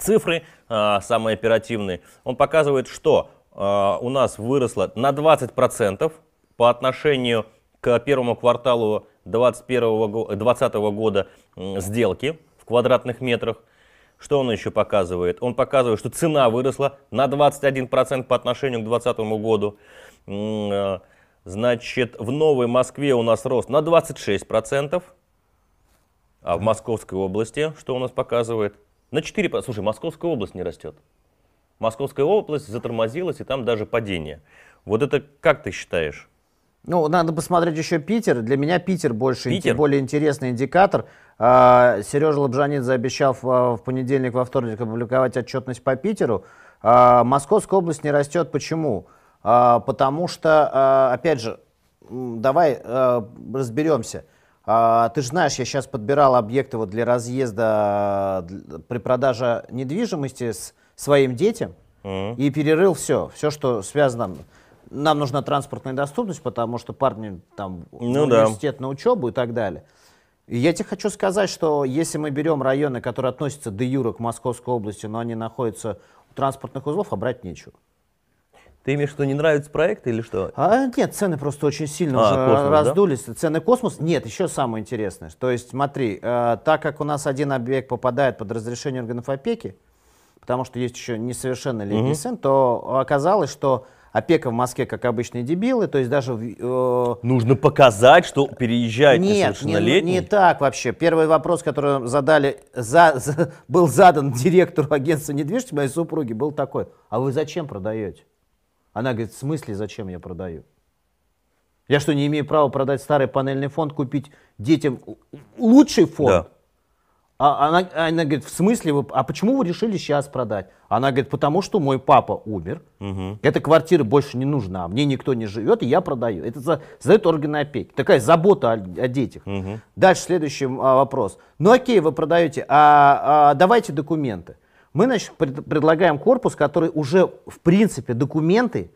цифры, самые оперативные. Он показывает, что у нас выросло на 20% по отношению к первому кварталу 2020 года сделки в квадратных метрах. Что он еще показывает? Он показывает, что цена выросла на 21% по отношению к 2020 году. А, значит, в Новой Москве у нас рост на 26%. А в Московской области, что у нас показывает? На 4%. Слушай, Московская область не растет. Московская область затормозилась, и там даже падение. Вот это как ты считаешь? Ну, надо посмотреть еще Питер. Для меня Питер больше, Питер? более интересный индикатор. А, Сережа Лобжанидзе обещал в, в понедельник, во вторник опубликовать отчетность по Питеру. А, Московская область не растет. Почему? А, потому что, опять же, давай разберемся. Ты же знаешь, я сейчас подбирал объекты вот для разъезда при продаже недвижимости с своим детям mm-hmm. и перерыл все, все, что связано нам нужна транспортная доступность, потому что парни там ну, университет да. на учебу и так далее. И я тебе хочу сказать, что если мы берем районы, которые относятся до Юра к Московской области, но они находятся у транспортных узлов, а брать нечего. Ты имеешь в виду, не нравятся проекты или что? А, нет, цены просто очень сильно а, уже космос, раздулись. Да? Цены космос. Нет, еще самое интересное. То есть, смотри, э, так как у нас один объект попадает под разрешение органов опеки, потому что есть еще несовершеннолетний угу. сын, то оказалось, что опека в Москве, как обычные дебилы, то есть даже... Э, Нужно показать, что переезжает Нет, несовершеннолетний? Не, не так вообще. Первый вопрос, который задали, за, за, был задан директору агентства недвижимости моей супруги, был такой, а вы зачем продаете? Она говорит, в смысле, зачем я продаю? Я что, не имею права продать старый панельный фонд, купить детям лучший фонд? Да. А она, она говорит, в смысле, вы, а почему вы решили сейчас продать? Она говорит, потому что мой папа умер, угу. эта квартира больше не нужна, мне никто не живет, и я продаю. Это за, задают органы опеки. Такая забота о, о детях. Угу. Дальше следующий а, вопрос. Ну окей, вы продаете, а, а давайте документы. Мы, значит, пред, предлагаем корпус, который уже, в принципе, документы,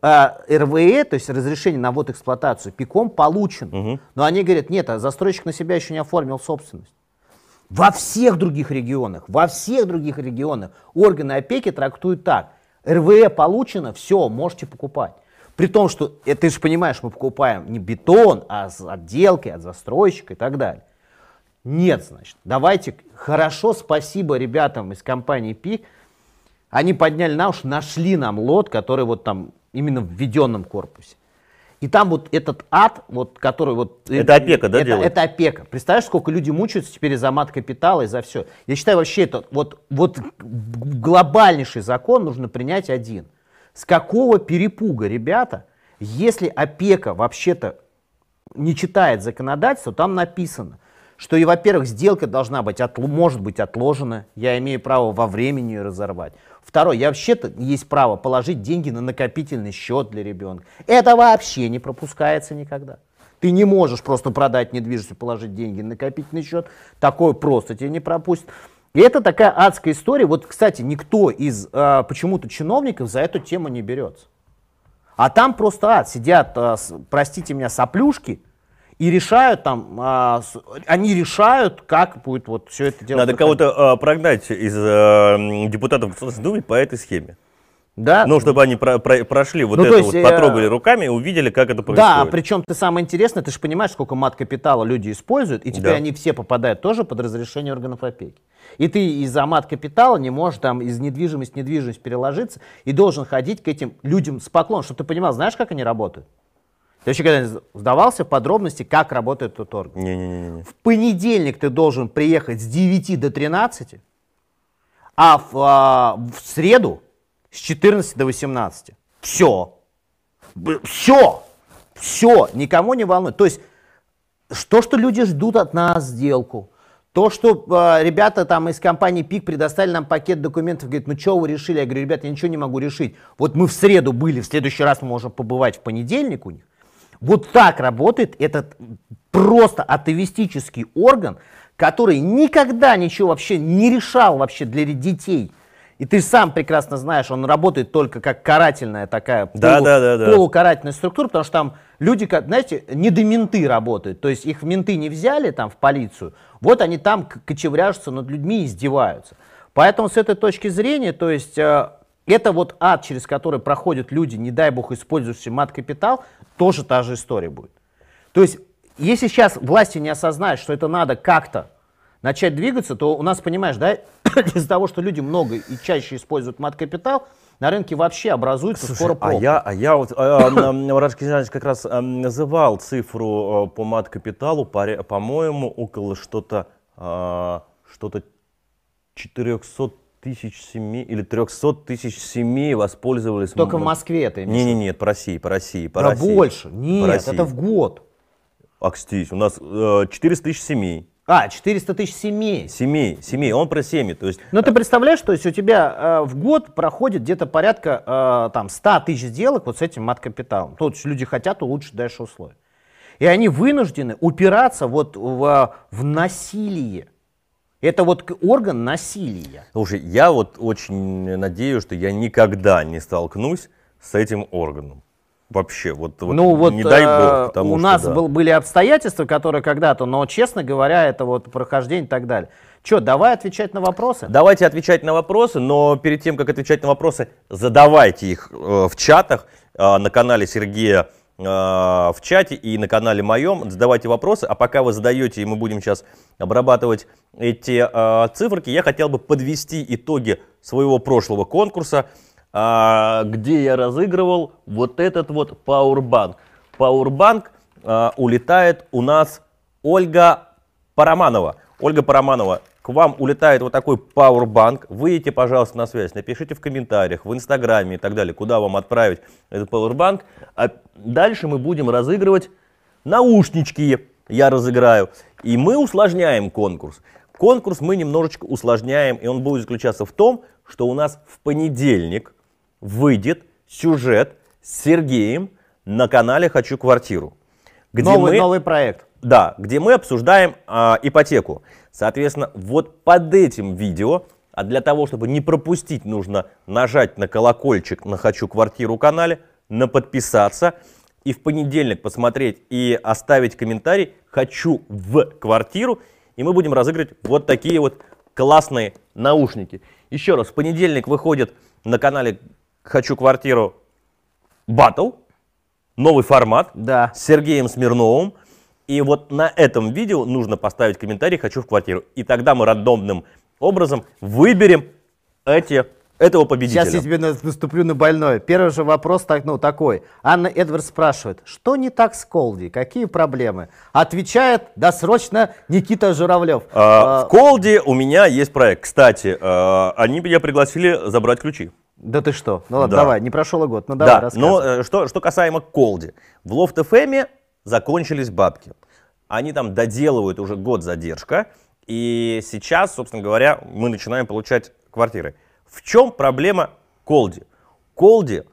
а, РВЭ, то есть разрешение на ввод эксплуатацию, ПИКом получен. Угу. Но они говорят, нет, а застройщик на себя еще не оформил собственность. Во всех других регионах, во всех других регионах органы опеки трактуют так. РВЭ получено, все, можете покупать. При том, что, э, ты же понимаешь, мы покупаем не бетон, а с отделкой, от застройщика и так далее. Нет, значит, давайте, хорошо, спасибо ребятам из компании ПИК, они подняли на уши, нашли нам лот, который вот там именно в введенном корпусе. И там вот этот ад, вот, который вот... Это опека, да, это, делает? Это опека. Представляешь, сколько люди мучаются теперь из-за мат капитала и за все. Я считаю, вообще это вот, вот глобальнейший закон нужно принять один. С какого перепуга, ребята, если опека вообще-то не читает законодательство, там написано, что и, во-первых, сделка должна быть, от, может быть отложена, я имею право во времени ее разорвать. Второе, я вообще-то есть право положить деньги на накопительный счет для ребенка. Это вообще не пропускается никогда. Ты не можешь просто продать недвижимость положить деньги на накопительный счет. Такое просто тебе не пропустят. И это такая адская история. Вот, кстати, никто из э, почему-то чиновников за эту тему не берется. А там просто ад. Сидят, э, простите меня, соплюшки, и решают там, а, они решают, как будет вот все это дело. Надо кого-то а, прогнать из а, депутатов Государственной Думы по этой схеме. Да. Ну, чтобы они про, про, прошли вот ну, это есть, вот, потрогали э... руками и увидели, как это происходит. Да, причем ты самое интересное, ты же понимаешь, сколько мат-капитала люди используют, и теперь да. они все попадают тоже под разрешение органов опеки. И ты из-за мат-капитала не можешь там из недвижимости в недвижимость переложиться и должен ходить к этим людям с поклоном, чтобы ты понимал, знаешь, как они работают? Ты вообще когда сдавался в подробности, как работает этот орган? Не, не, не, не. В понедельник ты должен приехать с 9 до 13, а в, а, в среду с 14 до 18. Все. Все. Все. Никому не волнует. То есть, то, что люди ждут от нас сделку, то, что э, ребята там из компании ПИК предоставили нам пакет документов, говорят, ну что вы решили? Я говорю, ребята, я ничего не могу решить. Вот мы в среду были, в следующий раз мы можем побывать в понедельник у них. Вот так работает этот просто атеистический орган, который никогда ничего вообще не решал вообще для детей. И ты сам прекрасно знаешь, он работает только как карательная такая да, полу, да, да, да. полукарательная структура, потому что там люди, знаете, не до менты работают. То есть их менты не взяли там в полицию, вот они там кочевряжутся над людьми и издеваются. Поэтому с этой точки зрения, то есть э, это вот ад, через который проходят люди, не дай бог, использующие мат-капитал, тоже та же история будет. То есть, если сейчас власти не осознают, что это надо как-то начать двигаться, то у нас, понимаешь, да, из-за того, что люди много и чаще используют мат-капитал, на рынке вообще образуется Слушай, скоро а пробка. я, а я вот, а, а, Радж Кизянович как раз а, называл цифру а, по мат-капиталу, по-моему, около что-то, а, что-то 400 тысяч семей или 300 тысяч семей воспользовались. Только в Москве это имеешь Не, не, нет, по России, по России, по Да России. больше. По Нет, России. это в год. Акстись, у нас э, 400 тысяч семей. А, 400 тысяч семей. Семей, семей, он про семьи, то есть Но ты представляешь, то есть у тебя э, в год проходит где-то порядка э, там 100 тысяч сделок вот с этим мат-капиталом. То есть люди хотят улучшить дальше условия. И они вынуждены упираться вот в, в насилие. Это вот орган насилия. Слушай, я вот очень надеюсь, что я никогда не столкнусь с этим органом. Вообще, вот, вот ну вот не дай э, бог, потому у что, нас да. был- были обстоятельства, которые когда-то, но честно говоря, это вот прохождение и так далее. Че, давай отвечать на вопросы. Давайте отвечать на вопросы, но перед тем, как отвечать на вопросы, задавайте их э, в чатах э, на канале Сергея э, в чате и на канале моем. Задавайте вопросы, а пока вы задаете, и мы будем сейчас обрабатывать эти э, циферки, я хотел бы подвести итоги своего прошлого конкурса, а, где я разыгрывал вот этот вот Powerbank. Powerbank а, улетает у нас Ольга Параманова. Ольга Параманова, к вам улетает вот такой Powerbank. Выйдите, пожалуйста, на связь, напишите в комментариях, в Инстаграме и так далее, куда вам отправить этот Powerbank. А дальше мы будем разыгрывать наушнички, я разыграю. И мы усложняем конкурс. Конкурс мы немножечко усложняем, и он будет заключаться в том, что у нас в понедельник выйдет сюжет с Сергеем на канале «Хочу квартиру». Где новый, мы, новый проект. да, где мы обсуждаем а, ипотеку. Соответственно, вот под этим видео, а для того, чтобы не пропустить, нужно нажать на колокольчик на «Хочу квартиру» канале, на подписаться и в понедельник посмотреть и оставить комментарий «Хочу в квартиру», и мы будем разыгрывать вот такие вот классные наушники. Еще раз, в понедельник выходит на канале «Хочу квартиру» батл, новый формат, Да. с Сергеем Смирновым. И вот на этом видео нужно поставить комментарий «Хочу в квартиру». И тогда мы рандомным образом выберем эти, этого победителя. Сейчас я тебе на- наступлю на больное. Первый же вопрос так, ну, такой. Анна Эдвардс спрашивает, что не так с Колди, какие проблемы? Отвечает досрочно Никита Журавлев. А, А, в Колде у меня есть проект. Кстати, а, они меня пригласили забрать ключи. да ты что? Ну ладно, Да. давай, не прошел и год. Ну давай, да, но э, что, что касаемо Колди. В Лофт ФМе закончились бабки. Они там доделывают уже год задержка. И сейчас, собственно говоря, мы начинаем получать квартиры. В чем проблема Колди? Колди,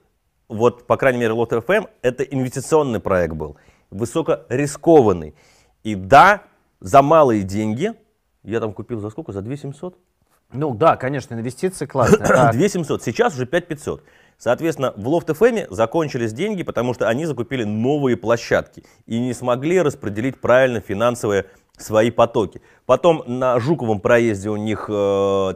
вот, по крайней мере, Лофт ФМ, это инвестиционный проект был. Высокорискованный. И да, за малые деньги, я там купил за сколько? За 2 700? Ну да, конечно, инвестиции классные. Так. 2 700, сейчас уже 5 500. Соответственно, в Loft FM закончились деньги, потому что они закупили новые площадки и не смогли распределить правильно финансовые свои потоки. Потом на Жуковом проезде у них э,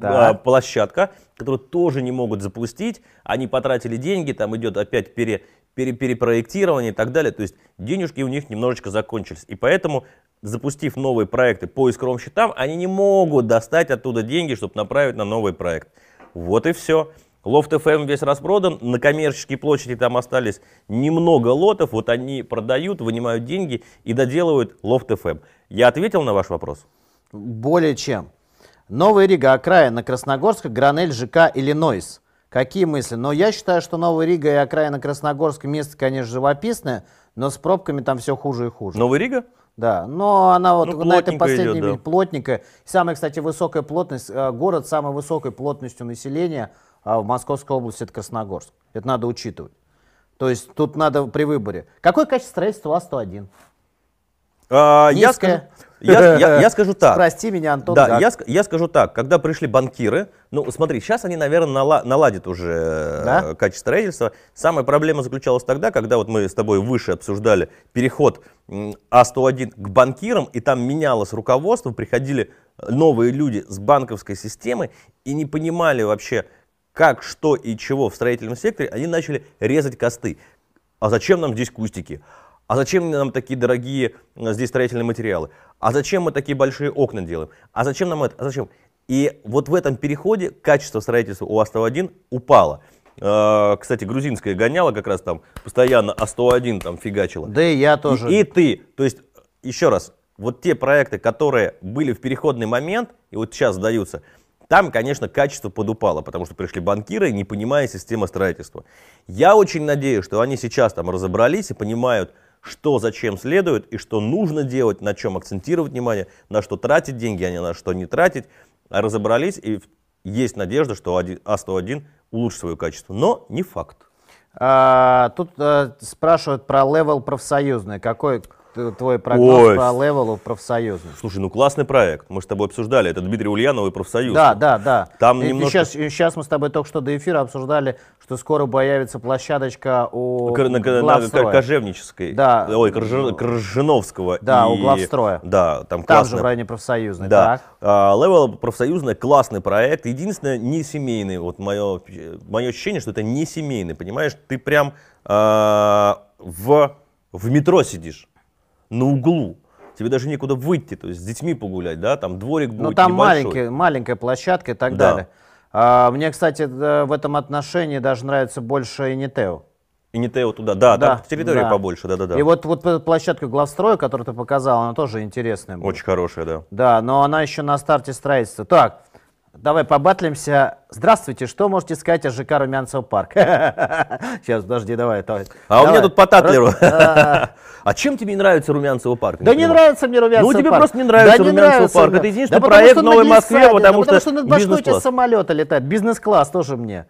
Так. э, площадка, которую тоже не могут запустить. Они потратили деньги, там идет опять пере, пере- перепроектирование и так далее. То есть денежки у них немножечко закончились. И поэтому, запустив новые проекты по искровым счетам, они не могут достать оттуда деньги, чтобы направить на новый проект. Вот и все. Лофт FM весь распродан, на коммерческие площади там остались немного лотов, вот они продают, вынимают деньги и доделывают Loft FM. Я ответил на ваш вопрос? Более чем. Новая Рига, окраина Красногорска, Гранель, ЖК, Иллинойс. Какие мысли? Но я считаю, что Новая Рига и окраина Красногорска место, конечно, живописное, но с пробками там все хуже и хуже. Новый Рига? Да, но она вот Ну, на этой последней идет, да. плотненькая. Самая, кстати, высокая плотность, э, город с самой высокой плотностью населения а в Московской области это Красногорск. Это надо учитывать. То есть тут надо при выборе. Какое качество строительства у АЗ-101? А, я, скажу, я, я- я скажу так. Прости меня, Антон. Да, я, я скажу так, когда пришли банкиры, ну смотри, сейчас они, наверное, нала- наладят уже э, Да? качество строительства. Самая проблема заключалась тогда, когда вот мы с тобой выше обсуждали переход м, А101 к банкирам, и там менялось руководство, приходили новые люди с банковской системы и не понимали вообще, как, что и чего в строительном секторе, они начали резать косты. А зачем нам здесь кустики? А зачем нам такие дорогие э, здесь строительные материалы? А зачем мы такие большие окна делаем? А зачем нам это? А зачем? И вот в этом переходе качество строительства у А101 упало. Э, Кстати, грузинская гоняла как раз там постоянно А101 там фигачила. Да и я тоже. И, и ты. То есть, еще раз, вот те проекты, которые были в переходный момент и вот сейчас сдаются, там, конечно, качество подупало, потому что пришли банкиры, не понимая системы строительства. Я очень надеюсь, что они сейчас там разобрались и понимают, что зачем следует и что нужно делать, на чем акцентировать внимание, на что тратить деньги, а не на что не тратить. А разобрались, и есть надежда, что А101 улучшит свое качество. Но не факт. А, тут а, спрашивают про Level Профсоюзный. Какой твой прогноз Ой. по левелу профсоюзный. Слушай, ну классный проект. Мы с тобой обсуждали. Это Дмитрий Ульянов и профсоюз. Да, да, да. Там и, немножко... сейчас, сейчас мы с тобой только что до эфира обсуждали, что скоро появится площадочка у на, на, на Кожевнической. Да. Ой, Коржиновского. Да, и... у главстроя. Да, там, там же в районе профсоюзной. Да. А, Level профсоюзный классный проект. Единственное, не семейный. Вот мое, мое ощущение, что это не семейный. Понимаешь, ты прям а, в, в метро сидишь на углу. Тебе даже некуда выйти, то есть с детьми погулять, да, там дворик будет Ну там маленький, маленькая площадка и так да. далее. А, мне, кстати, в этом отношении даже нравится больше Инитео. Инитео туда, да, да там территория да. побольше, да-да-да. И вот, вот эта площадка главстроя, которую ты показал, она тоже интересная. Будет. Очень хорошая, да. Да, но она еще на старте строительства. Так, Давай побатлимся. Здравствуйте, что можете сказать о ЖК Румянцево парк? Сейчас, подожди, давай. давай. А давай. у меня тут по Татлеру. А чем тебе не нравится Румянцево парк? Да не нравится мне Румянцево парк. Ну тебе просто не нравится Румянцево парк. Это единственный проект в Новой Москве, потому что Потому что над башкой самолета летает. Бизнес-класс тоже мне.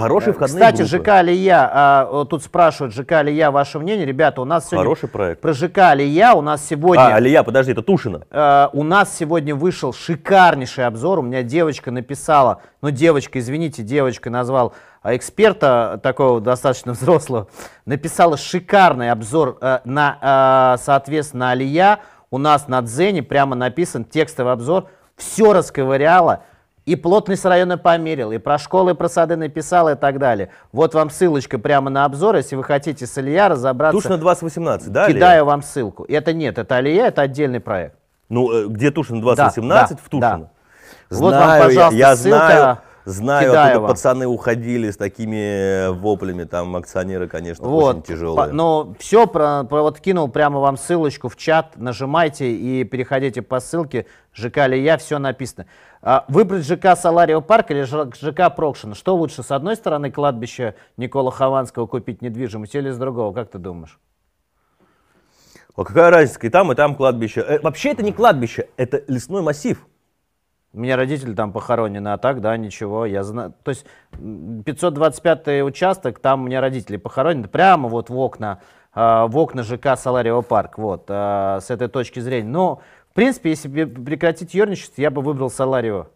Хорошие входные Кстати, группы. ЖК Алия, а, тут спрашивают, ЖК Алия, ваше мнение. Ребята, у нас сегодня... Хороший проект. Про ЖК Алия у нас сегодня... А, Алия, подожди, это Тушина. А, у нас сегодня вышел шикарнейший обзор. У меня девочка написала, ну девочка, извините, девочка назвал а, эксперта, такого достаточно взрослого, написала шикарный обзор а, на, а, соответственно, Алия. У нас на Дзене прямо написан текстовый обзор. Все расковыряла и плотность района померил, и про школы, и про сады написал, и так далее. Вот вам ссылочка прямо на обзор, если вы хотите с Алия разобраться. Тушина 2018, да, Кидаю Алия? вам ссылку. Это нет, это Алия, это отдельный проект. Ну, э, где Тушина 2018, да, в Тушино. Да. Знаю, вот вам, пожалуйста, я, я ссылка. Знаю, знаю, оттуда вам. пацаны уходили с такими э, воплями, там акционеры, конечно, вот. очень тяжелые. Но все, про, про, вот кинул прямо вам ссылочку в чат, нажимайте и переходите по ссылке, ЖК Алия, все написано. А выбрать ЖК Саларио Парк или ЖК Прокшин? Что лучше, с одной стороны кладбище Никола Хованского купить недвижимость или с другого? Как ты думаешь? А какая разница, и там, и там кладбище. Э, вообще это не кладбище, это лесной массив. У меня родители там похоронены, а так, да, ничего, я знаю. То есть 525 участок, там у меня родители похоронены прямо вот в окна, э, в окна ЖК Саларио Парк, вот, э, с этой точки зрения. Но в принципе, если прекратить ерничать, я бы выбрал Соларио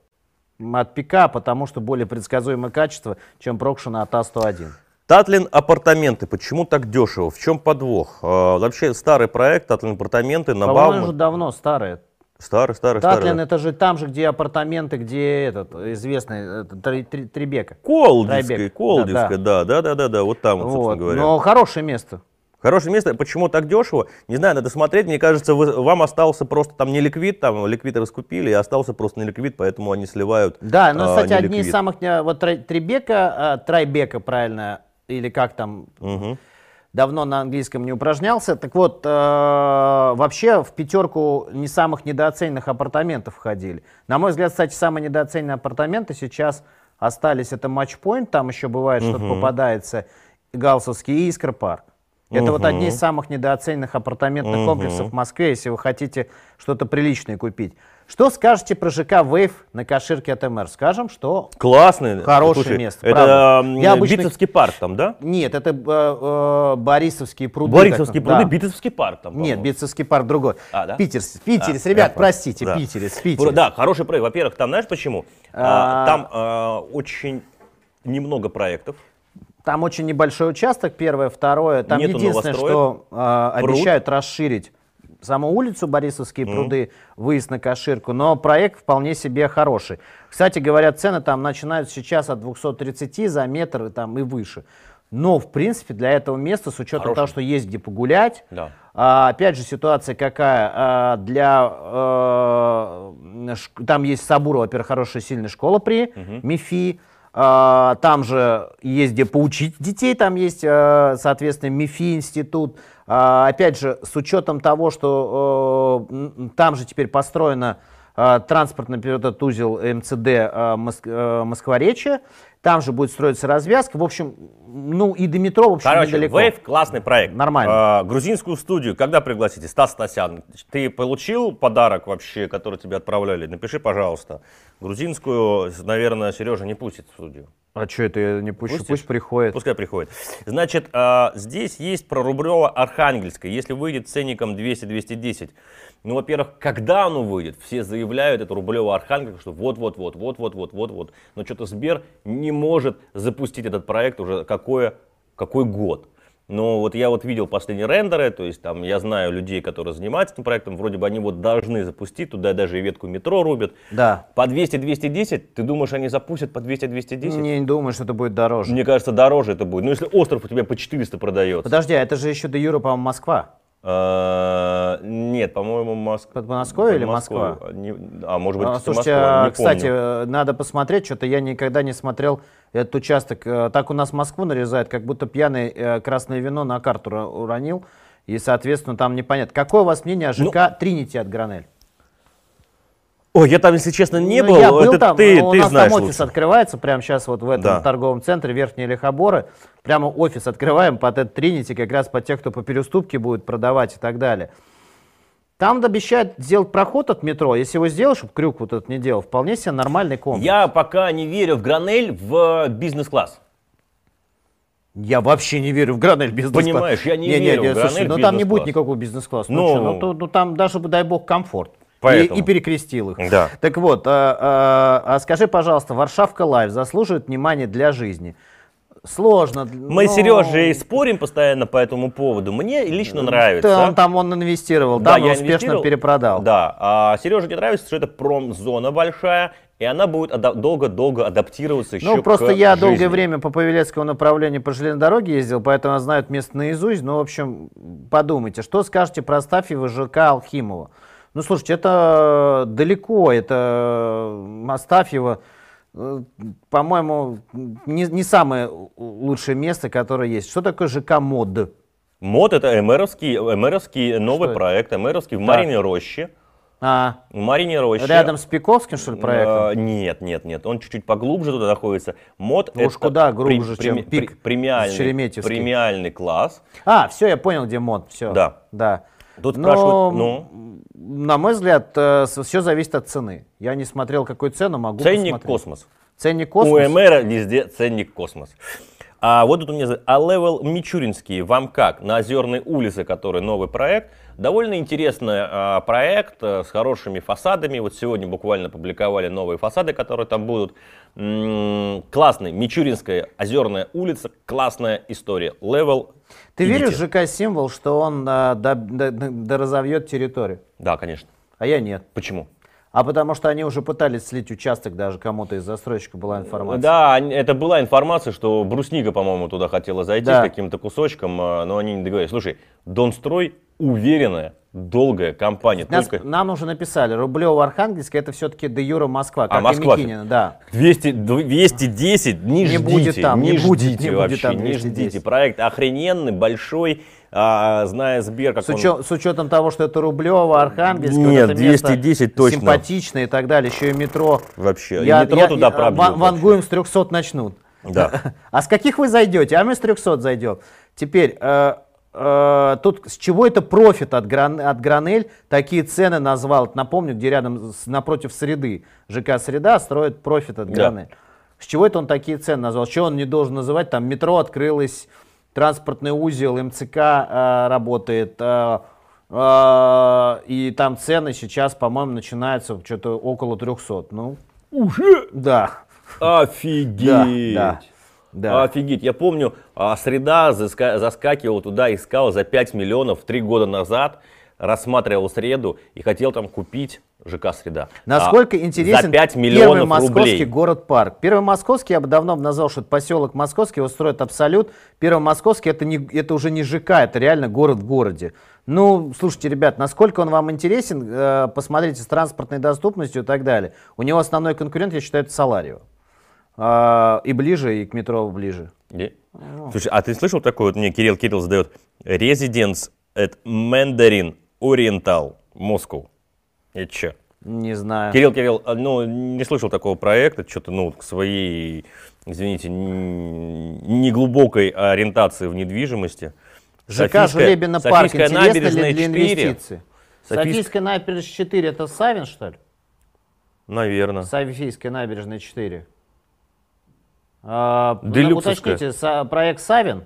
от ПК, потому что более предсказуемое качество, чем Прокшина от А101. Татлин апартаменты. Почему так дешево? В чем подвох? А, вообще старый проект Татлин апартаменты на Бауман. уже давно старый. Старый, старый, Татлин старый. это же там же, где апартаменты, где этот известный это, Трибека. Колдинская, Колдинская, да, да, да, да, да, вот там, вот, собственно говоря. Но хорошее место. Хорошее место. Почему так дешево? Не знаю, надо смотреть. Мне кажется, вы, вам остался просто там не ликвид, там ликвид раскупили, и остался просто не ликвид, поэтому они сливают. Да, но, а, кстати, одни из самых, э, вот Трибека, э, Трайбека, правильно, или как там, угу. давно на английском не упражнялся. Так вот, э, вообще в пятерку не самых недооцененных апартаментов входили. На мой взгляд, кстати, самые недооцененные апартаменты сейчас остались. Это матчпоинт, там еще бывает, угу. что-то попадается, Галсовский и Искра парк. Это угу. вот одни из самых недооцененных апартаментных угу. комплексов в Москве, если вы хотите что-то приличное купить. Что скажете про ЖК Wave на Каширке от МР? Скажем, что Классное, хорошее Слушай, место. Это правда. Я обычно... Битцевский парк там, да? Нет, это э, э, Борисовские пруды. Борисовские пруды, да. Битцевский парк там. Нет, Битцевский парк другой. А, да? Питер, Питерс, а, ребят, простите, да. Питерс, Питерс. Да, хороший проект. Во-первых, там знаешь почему? А... Там а, очень немного проектов. Там очень небольшой участок, первое, второе. Там Нету единственное, что э, обещают расширить саму улицу Борисовские пруды, выезд на Каширку, но проект вполне себе хороший. Кстати говоря, цены там начинаются сейчас от 230 за метр и, там, и выше. Но, в принципе, для этого места, с учетом Хороший. того, что есть где погулять, Да. а, опять же, ситуация какая? а, для, э, шк- там есть Сабура, во-первых, хорошая сильная школа при МИФИ. А, там же есть где поучить детей, там есть, э, соответственно, МИФИ институт. А, опять же, с учетом того, что там же теперь построено транспортный вот этот узел МЦД Моск- Москворечье, там же будет строиться развязка. В общем, ну и до метро, в общем, Короче, недалеко. Wave классный проект. Нормально. А, грузинскую студию когда пригласите? Стас Стасян, ты получил подарок вообще, который тебе отправляли? Напиши, пожалуйста. Грузинскую, наверное, Сережа не пустит в студию. А что это я не пущу? Пустишь? Пусть приходит. Пускай приходит. Значит, а, здесь есть про Рублева Архангельская. Если выйдет ценником 200-210, ну, во-первых, когда оно выйдет? Все заявляют, это Рублева Архангельская, что вот-вот-вот, вот-вот-вот, вот-вот. Но что-то Сбер не может запустить этот проект уже какое, какой год. Но вот я вот видел последние рендеры, то есть там я знаю людей, которые занимаются этим проектом, вроде бы они вот должны запустить, туда даже и ветку метро рубят. Да. По 200-210, ты думаешь, они запустят по 200-210? Не, не думаю, что это будет дороже. Мне кажется, дороже это будет. Ну, если остров у тебя по 400 продается. Подожди, а это же еще до Юра, по-моему, Москва. А, Нет, по-моему, Москва. Подмосковье или Москва? А, может быть, А, кстати, Слушайте, Москва, а, не кстати, помню. э, надо посмотреть, что-то я никогда не смотрел этот участок. Э, Так у нас Москву нарезают, как будто пьяный э, красное вино на карту уронил. И, соответственно, там непонятно. Какое у вас мнение о Ну, ЖК Тринити от Гранель? Ой, я там, если честно, не Ну, был. Я был это там, ты, у ты нас знаешь там офис лучше. открывается прямо сейчас вот в этом Да. торговом центре Верхние Лихоборы. Прямо офис открываем под этот Тринити, как раз под тех, кто по переступке будет продавать и так далее. Там обещают сделать проход от метро. Если его сделаешь, чтобы крюк вот этот не делал, вполне себе нормальный комплекс. Я пока не верю в Гранель в бизнес-класс. Я вообще не верю в Гранель бизнес-класс. Понимаешь, я не верю в слушай, Гранель ну там не будет никакого бизнес-класса. Ну, Ну. ну, ну, там даже, дай бог, комфорт. И, Поэтому. и перекрестил их. Да. Так вот, а, а, а скажи, пожалуйста, Варшавка Лайв заслуживает внимания для жизни? Сложно. Мы но- с Сережей спорим постоянно по этому поводу. Мне лично нравится. Да, он там он инвестировал, Да, там он я успешно перепродал. Да, а Сереже не нравится, что это промзона большая, и она будет долго-долго адаптироваться еще Ну, просто я жизни. долгое время по Павелецкому направлению по железной дороге ездил, поэтому я знаю это место наизусть. Ну, в общем, подумайте, что скажете про Астафьева ЖК Алхимова? Ну, слушайте, это далеко, это м, Астафьева, э, по-моему, не, не самое лучшее место, которое есть. Что такое ЖК МОД? МОД это МРовский, МРовский новый это? проект, МРовский в Марине Роще. А, В Марине Роще. рядом с Пиковским, что ли, проектом? Э, Нет, нет, нет. Он чуть-чуть поглубже туда находится. MOD Ну уж это куда глубже, чем прем- пик премиальный, премиальный класс. А, все, я понял, где MOD, все. Да. Да. Тут Но, спрашивают, ну? На мой взгляд, все зависит от цены. Я не смотрел, какую цену могу Ценник посмотреть. космос. Ценник У космос? MR везде ценник космос. А вот тут у меня а Level Мичуринский, вам как? На Озерной улице, который новый проект. Довольно интересный а, проект а, с хорошими фасадами. Вот сегодня буквально публиковали новые фасады, которые там будут. Классный. Мичуринская Озерная улица. Классная история. Левел. Ты идите. веришь в ЖК-символ, что он а, до- до- до- доразовьет территорию? Да, конечно. А я нет. Почему? А потому что они уже пытались слить участок даже кому-то из застройщика была информация. Да, это была информация, что Брусника, по-моему, туда хотела зайти Да. с каким-то кусочком, а, но они не договорились. Слушай, Донстрой уверенная, долгая компания. Нас- только нам уже написали, Рублево-Архангельск это все-таки де Юра Москва, как А, Москва и Микинина, да. 200, 210, не, Не ждите, будет там, не будет, ждите не будет вообще, там не 210. ждите. Проект охрененный, большой, а, зная Сбер, как С, он... учё- с учетом того, что это Рублево, Архангельск, вот Нет, место 210 точно. симпатичное и так далее, еще и метро. Вообще, и Я- метро я- туда пробьют. Вангуем с 300 начнут. Да. А с каких вы зайдете? А мы с 300 зайдем. Теперь, э, э, тут с чего это профит от, гран, от Гранель? Такие цены назвал. Напомню, где рядом, с- напротив Среды, ЖК Среда строит профит от Да. Гранель. С чего это он такие цены назвал? Чего он не должен называть? Там метро открылось, транспортный узел, МЦК э, работает, э, э, и там цены сейчас, по-моему, начинаются что-то около 300. Ну, Уже? да. Офигеть! Да, да, да. Офигеть. Я помню, а, среда заска- заскакивал туда, искал за 5 миллионов три года назад. рассматривал среду и хотел там купить ЖК «Среда». Насколько А интересен За 5 первый миллионов московский рублей. город-парк. Первый московский, я бы давно бы назвал, что это поселок московский, его строит Абсолют. Первый московский, это, не, это уже не ЖК, это реально город в городе. Ну, слушайте, ребят, насколько он вам интересен, э, посмотрите с транспортной доступностью и так далее. У него основной конкурент, я считаю, это Саларио. А, и ближе, и к метро ближе. Не? Слушай, а ты слышал такое, вот мне Кирилл Кирилл задает, Residence at Mandarin Oriental Moscow. Это что? Не знаю. Кирилл Кирилл, а, ну, не слышал такого проекта, что-то, ну, к своей, извините, неглубокой ориентации в недвижимости. ЖК Жулебина парк интересно ли для 4? инвестиций? Софийск- Софийская набережная 4 это Савин, что ли? Наверное. Софийская набережная 4. А, Делюксовская. уточните, проект Савин.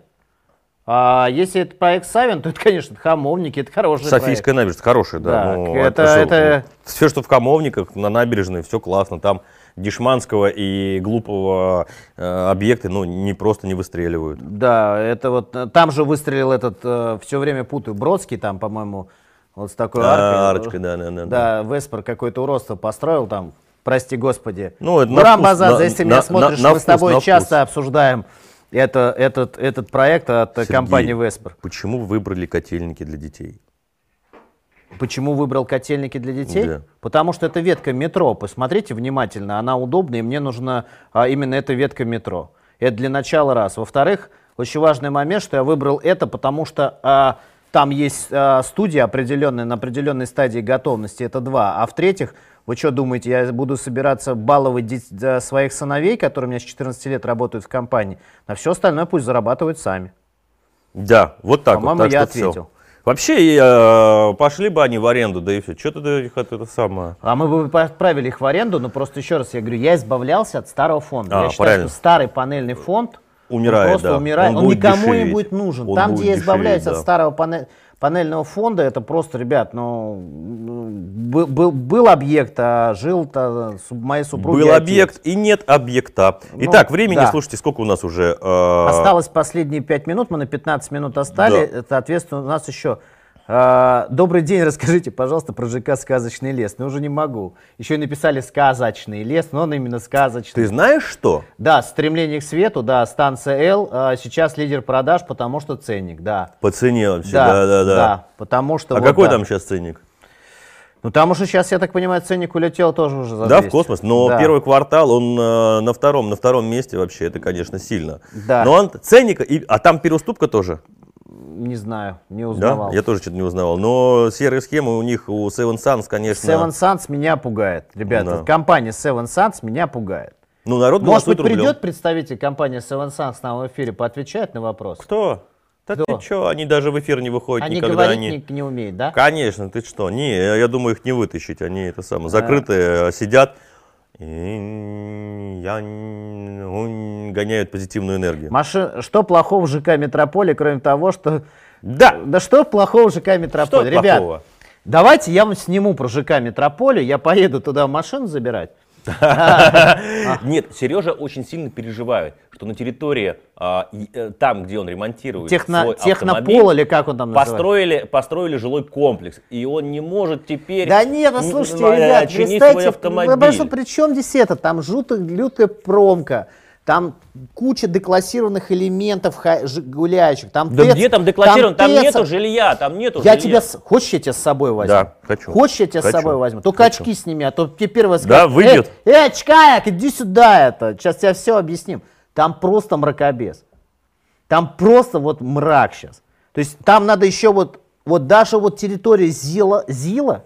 А если это проект Савин, то это, конечно, Хамовники, это хороший Софийская набережная, хорошая, да. Да, ну, это- что, это- Все, что в Камовниках, на набережной, все классно. Там дешманского и глупого э, объекты, ну, не просто не выстреливают. проект. Да, это вот, э, там же выстрелил этот, все время путаю, Бродский там, по-моему, вот с такой А, аркой. арочкой, да, да, да. Да, Веспер какое-то уродство построил там, прости господи. Ну, это на вкус, Базадзе, на- если на- меня смотришь, на мы с вкус, тобой на часто вкус. обсуждаем это, этот, этот проект от Сергей, компании Веспер. Почему вы выбрали котельники для детей? Почему выбрал котельники для детей? Да. Потому что это ветка метро. Посмотрите внимательно, она удобная, и мне нужна а, именно эта ветка метро. Это для начала раз. Во-вторых, очень важный момент, что я выбрал это, потому что а, там есть а, студия определенная, на определенной стадии готовности, это два. А в-третьих, вы что думаете, я буду собираться баловать да, своих сыновей, которые у меня с 14 лет работают в компании? На все остальное пусть зарабатывают сами. Да, вот так По-моему, вот. так я ответил. Вообще, э, пошли бы они в аренду, да и все. Что ты их это самое? А мы бы отправили их в аренду, но просто еще раз я говорю, я избавлялся от старого фонда. А, я считаю, правильно. что старый панельный фонд он Умирает, просто да. умирает. Он Он, никому не дешеветь. будет нужен. Он Там, будет где я избавляюсь дешеветь, от да. старого пане- панельного фонда, это просто, ребят, ну, был, был, был объект, а жил-то моей супруги Был отец. объект и нет объекта. Ну, Итак, времени, да. слушайте, сколько у нас уже? э, Осталось последние пять минут, мы на 15 минут остали. Да. Соответственно, у нас еще... э, добрый день, расскажите, пожалуйста, про ЖК «Сказочный лес». Ну, уже не могу. Еще и написали «Сказочный лес», но он именно сказочный. Ты знаешь что? Да, стремление к свету, да, станция L, а, сейчас лидер продаж, потому что ценник, да. По цене вообще, Да, да-да-да. потому что... А вот, какой да. там сейчас ценник? Ну, там уже сейчас, я так понимаю, ценник улетел тоже уже за Да, в 200. космос. Но Да. первый квартал, он э, на втором, на втором месте вообще, это, конечно, сильно. Да. Но он ценник, и, а там переуступка тоже. Не знаю, не Да, узнавал. я тоже что-то не узнавал. Но серые схемы у них, у Seven Suns, конечно. Seven Suns меня пугает. Ребята, Да. компания Seven Suns меня пугает. Ну, народ Может быть, рублем. придет представитель компании Seven Suns в эфире, поотвечает на вопрос? Кто? Да Кто? ты что, они даже в эфир не выходят Они никогда. говорить они... не, не умеют, да? Конечно, ты что? Не, я думаю, их не вытащить. Они это самое, закрытые, э, сидят и я н- гоняют позитивную энергию. Маши- Что плохого в ЖК Метрополе, кроме того, что... Да! Да что плохого в ЖК Что Метрополе? Ребят, плохого? давайте я вам сниму про ЖК Метрополе, я поеду туда машину забирать. Нет, Сережа очень сильно переживает, что на территории, а, э, там, где он ремонтирует Техно, технопол или как он там построили, построили жилой комплекс, и он не может теперь Да нет, ну слушайте, ребят, представьте, при чем здесь это? Там жутая, лютая промка, там куча деклассированных элементов гуляющих, там Да ТЭЦ, где там деклассирован? Там, ТЭЦ. нету жилья, там нету Я жилья. тебя, с- хочешь я тебя с собой возьму? Да, хочу. Хочешь я тебя с Хочу. собой возьму? Только Хочу. очки сними, а то тебе первый Да, скажет, выйдет. Эй, эй, очкарик, иди сюда это. Сейчас тебе все объясним. Там просто мракобес. Там просто вот мрак сейчас. То есть там надо еще вот, вот даже вот территория Зила, Зила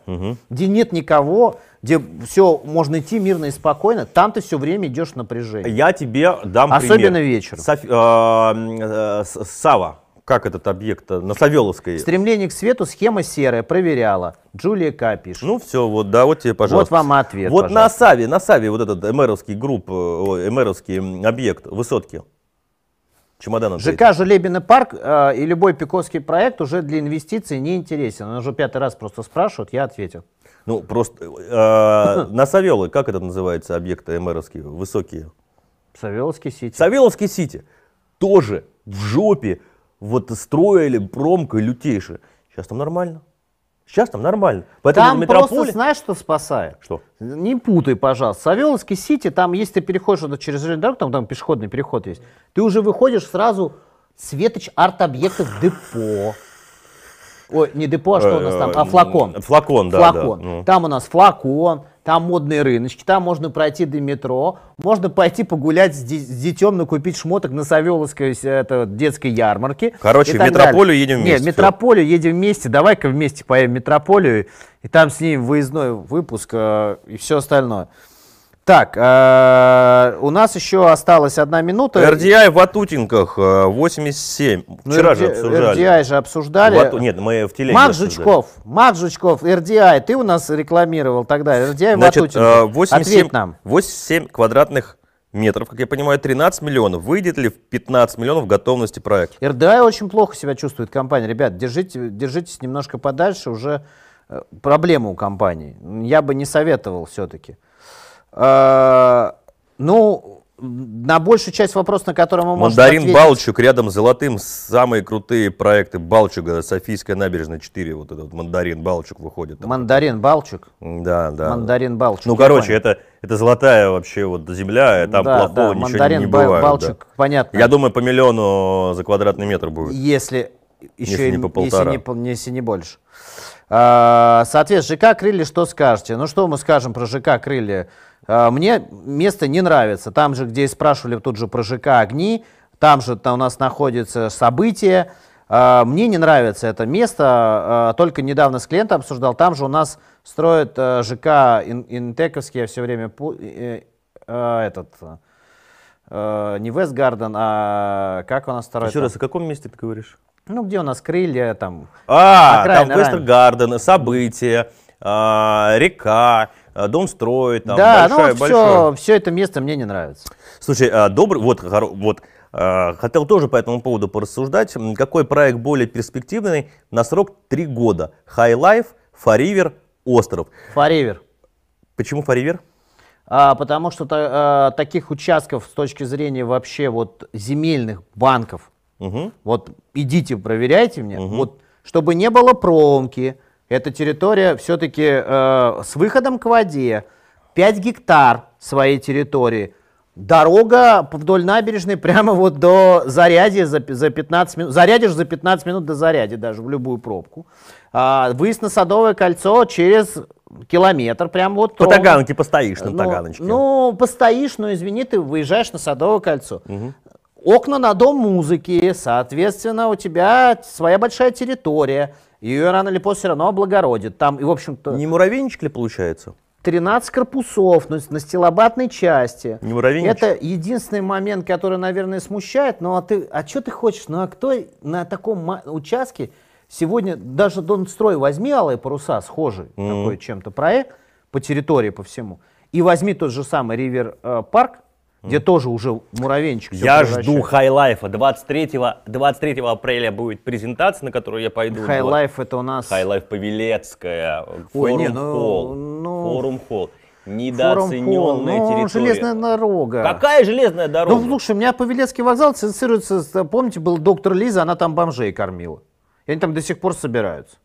где нет никого, где все можно идти мирно и спокойно, там ты все время идешь в напряжение. Я тебе дам Особенно пример. вечером. Соф- э, э, Сава, как этот объект э, на Савеловской. Стремление к свету, схема серая, проверяла. Джулия К. пишет. Ну все, вот, да, вот тебе, пожалуйста. Вот вам ответ, Вот на пожалуйста. Саве, на Саве вот этот эмеровский групп, э, эмеровский объект, высотки. Чемодан. ЖК Желебина парк э, и любой пиковский проект уже для инвестиций не интересен. Он уже пятый раз просто спрашивают, я ответил. Ну, просто э, на Савелы, как это называется, объекты эмеровские, высокие? Савеловский сити. Савеловский Сити тоже в жопе вот строили промка лютейшая. Сейчас там нормально. Сейчас там нормально. Поэтому Там метрополе... просто знаешь, что спасает? Что? Не путай, пожалуйста. Савеловский Сити, там, если ты переходишь вот через железную дорогу, там, там пешеходный переход есть, ты уже выходишь сразу светоч арт-объектов депо. Ой, не депо, а что у нас там? А флакон. Э, Флакон, да. флакон. да. Ну. Там у нас флакон, там модные рыночки, там можно пройти до метро, можно пойти погулять с, с детем, накупить шмоток на Савеловской с- это, детской ярмарке. Короче, в метрополию далее. едем Нет, вместе, в метрополию едем вместе, давай-ка вместе поедем в метрополию, и там снимем выездной выпуск э, и все остальное. Так, э, у нас еще осталась одна минута. RDI в Атутинках э, 87. Ну, Вчера же RDI обсуждали. RDI же обсуждали. В Ату- Нет, мы в телеге Мак обсуждали. Жучков, Мак Жучков, RDI, ты у нас рекламировал тогда, RDI Значит, Ватутин. э, 87, Ответь нам. 87 квадратных метров, как я понимаю, 13 миллионов. Выйдет ли в 15 миллионов готовности проект? RDI очень плохо себя чувствует компания. Ребят, держите, держитесь немножко подальше, уже э, проблемы у компании. Я бы не советовал все-таки. Ну, на большую часть вопросов, на которые мы можем Мандарин ответить- Балчук рядом с Золотым. Самые крутые проекты Балчуга. Софийская набережная 4. Вот этот вот Мандарин Балчук выходит. там. Мандарин Балчук. Да, да. Мандарин Балчук. Ну, короче, понял. это, это золотая вообще вот земля, и там Да, плохого да, ничего мандарин не Ба- бывает. Балчук, да. понятно. Я думаю, по миллиону за квадратный метр будет. Если еще Если и- не по если полтора. не, по- если не больше. А, Соответственно, ЖК Крылья, что скажете? Ну, что мы скажем про ЖК Крылья? А, Мне место не нравится. Там же, где спрашивали тут же про ЖК Огни, там же там у нас находится событие. А, Мне не нравится это место. а, Только недавно с клиентом обсуждал. Там же у нас строят а, ЖК Ин- Интековский, я все время э, э, этот э, не Вестгарден, а как у нас второй? Еще раз, о каком месте ты говоришь? Ну, где у нас крылья, там. А, там Вестер ранее. Гарден, события, река, дом строит, там да, большая, ну, большое. все, все это место мне не нравится. Слушай, а, добрый, вот, вот, а, хотел тоже по этому поводу порассуждать. Какой проект более перспективный на срок 3 года? High Life, Фаривер, Остров. Форивер. Почему Фаривер? А, потому что а, таких участков с точки зрения вообще вот земельных банков, Мгм. вот идите, проверяйте мне, вот, чтобы не было промки, эта территория все-таки с выходом к воде, 5 гектар своей территории, дорога вдоль набережной прямо вот до Зарядья за, за 15 минут, зарядишь за 15 минут до Зарядья даже в любую пробку, А, выезд на Садовое кольцо через километр, прям вот По. Таганке постоишь на Ну, Таганочке. Ну, постоишь, но извини, ты выезжаешь на Садовое кольцо. Окна на дом музыки, соответственно, у тебя своя большая территория. Ее рано или поздно все равно облагородит. Там, и, в общем-то, Не муравейничек ли получается? 13 корпусов ну, на стилобатной части. Не муравейничек? Это единственный момент, который, наверное, смущает. Ну, а ты, а что ты хочешь? Ну, а кто на таком участке сегодня, даже Донстрой, возьми алые паруса, схожий такой чем-то проект по территории, по всему, и возьми тот же самый River э, Парк, где тоже уже муравейничек. Я жду High Life 'а. 23, 23 апреля будет презентация, на которую я пойду. Life это у нас... High Life Павелецкая, Ой, Forum ну, холл. ну, Forum Hall. Недооцененная ну, территория. железная дорога. Какая железная дорога? Ну, слушай, у меня Павелецкий вокзал ассоциируется, с, помните, был доктор Лиза, она там бомжей кормила. И они там до сих пор собираются.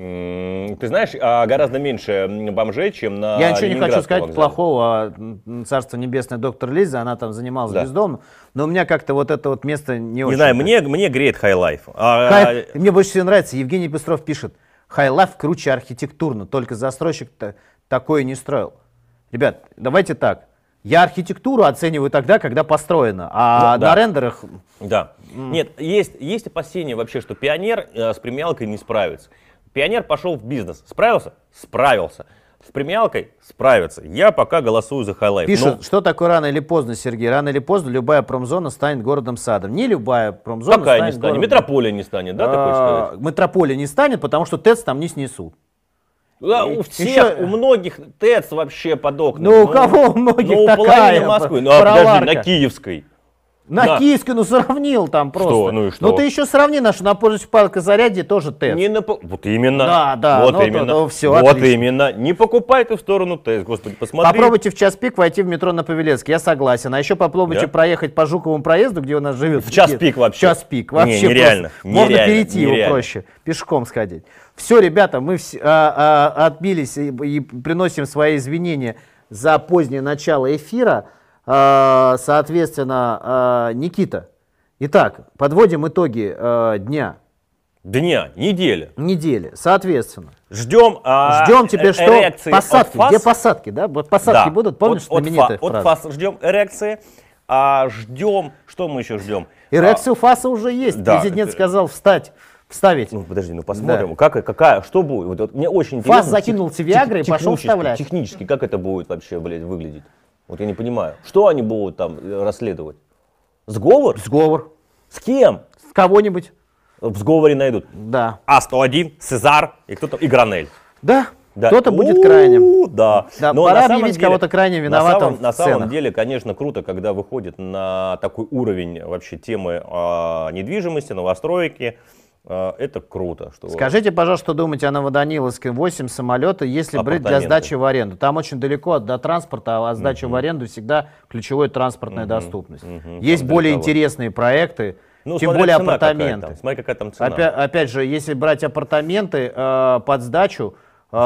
Ты знаешь, а, гораздо меньше бомжей, чем на Я ничего не хочу сказать вокзале. плохого, а, царство небесное доктор Лиза, она там занималась Да. бездомным, но у меня как-то вот это вот место не, Не очень. знаю, мне, мне греет High Life. А, High- Мне больше всего нравится, Евгений Быстров пишет, High Life круче архитектурно, только застройщик такое не строил. Ребят, давайте так, я архитектуру оцениваю тогда, когда построено, а Ну, да. на рендерах Да. Нет, есть, есть опасения вообще, что пионер э, с премиалкой не справится. Пионер пошел в бизнес. Справился? Справился. С премиалкой справится. Я пока голосую за High Life. Пишут, Ну, что такое рано или поздно, Сергей? Рано или поздно любая промзона станет городом-садом. Не любая промзона какая станет не станет? городом. Метрополия не станет, да, ты хочешь А, сказать? Метрополия не станет, потому что ТЭЦ там не снесут. Да, у всех, еще- у многих ТЭЦ вообще под окнами. Ну, у кого у многих ну, такая половины Москвы. Ну, а подожди, на Киевской. На, На. Киевской, ну сравнил там просто. Ну и что? Ну ты еще сравни нашу на пользу парка Зарядье тоже ТЭЦ. Не на... Вот именно. Да, да, Вот ну, то- именно. то всё, вот отлично. именно. Не покупай ты в сторону ТЭС, господи, посмотри. Попробуйте в час пик войти в метро на Павелецкий, я согласен. А еще попробуйте Да? проехать по Жуковому проезду, где у нас живет. В час пик вообще. В час пик, вообще Не, нереально, просто. Можно нереально, перейти его нереально. проще, пешком сходить. Все, ребята, мы вс- а, а, отбились и, и приносим свои извинения за позднее начало эфира. А, соответственно, а, Никита. Итак, подводим итоги а, дня, Дня, неделя. недели. Соответственно, Ждем, а, ждем тебе э, что? Посадки. от ФАС. Где посадки, да? Вот Посадки Да. будут, помнишь, от, от, знаменитая от фраза? ФАС ждем эрекции. А ждем, что мы еще ждем? Эрекция у ФАСа уже есть. да, Президент это- сказал встать, вставить. А, ну подожди, ну посмотрим, как, какая, что будет. Вот, вот мне очень ФАС интересно. закинул тех- Виагры и пошел вставлять. Технически, как это будет вообще, блядь, выглядеть? Вот я не понимаю. Что они будут там э, расследовать? Сговор? Сговор. С кем? С кого-нибудь. В сговоре найдут. Да. А101, Сезар и кто-то, и Гранель. Да. Да. Кто-то будет крайним. Да. Да, Но пора на самом объявить кого-то крайним на виноватым самом- в На самом деле, конечно, круто, когда выходит на такой уровень вообще темы а, недвижимости, новостройки. А, это круто. Что Скажите, пожалуйста, что думаете о Новоданиловске? 8 самолета, если брать для сдачи в аренду. Там очень далеко от- до транспорта, а сдача в аренду всегда ключевой транспортная доступность. Есть там более далековато. интересные проекты, Ну, тем более какая апартаменты. там, Смотри, какая там цена. Опять, опять же, если брать апартаменты э, под сдачу, э,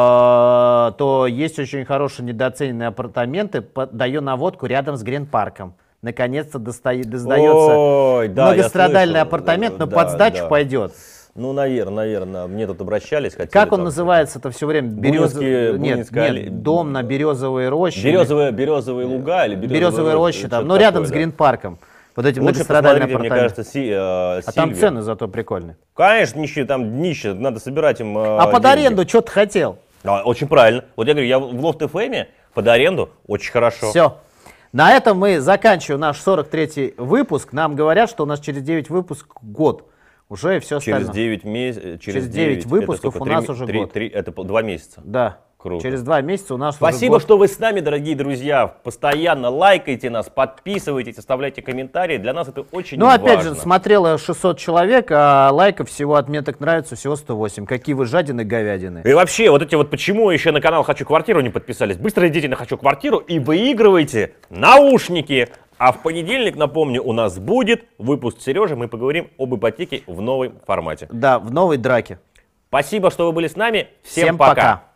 то есть очень хорошие недооцененные апартаменты, даю наводку рядом с Грин-парком. Наконец-то достает, сдается Ой, да, многострадальный апартамент, но Да, под сдачу да. пойдет. Ну, наверное, наверное. Мне тут обращались. хотели Как он там- называется-то все время? Берез... Бунинские- Нет, нет, дом на Березовой роще. Березовые, березовые луга или березовые, Березовой рощи, там, ну рядом такое, с да. Грин-парком. Вот эти Лучше многострадальные посмотрите, мне апартаменты. кажется, Си- э, а там цены зато прикольные. Конечно, нищие, там днище, надо собирать им э, А под деньги. аренду что ты хотел? Да, очень правильно. Вот я говорю, я в Лофт ФМе под аренду очень хорошо. Все. На этом мы заканчиваем наш 43-й выпуск. Нам говорят, что у нас через 9 выпусков год. Уже все Через остальное. 9 месяцев, через, Через 9 9 выпусков у нас Три- уже три- год. три- это пол- два месяца. Да. Круто. Через два месяца у нас Спасибо, что вы с нами, дорогие друзья. Постоянно лайкайте нас, подписывайтесь, оставляйте комментарии. Для нас это очень Ну, опять важно. же, смотрело 600 человек, а лайков всего от «Мне так нравится» всего 108. Какие вы жадины говядины. И вообще, вот эти вот почему еще на канал «Хочу квартиру» не подписались, быстро идите на «Хочу квартиру» и выигрывайте наушники. А в понедельник, напомню, у нас будет выпуск Сережи. Мы поговорим об ипотеке в новом формате. Да, в новой драке. Спасибо, что вы были с нами. Всем, Всем пока. пока.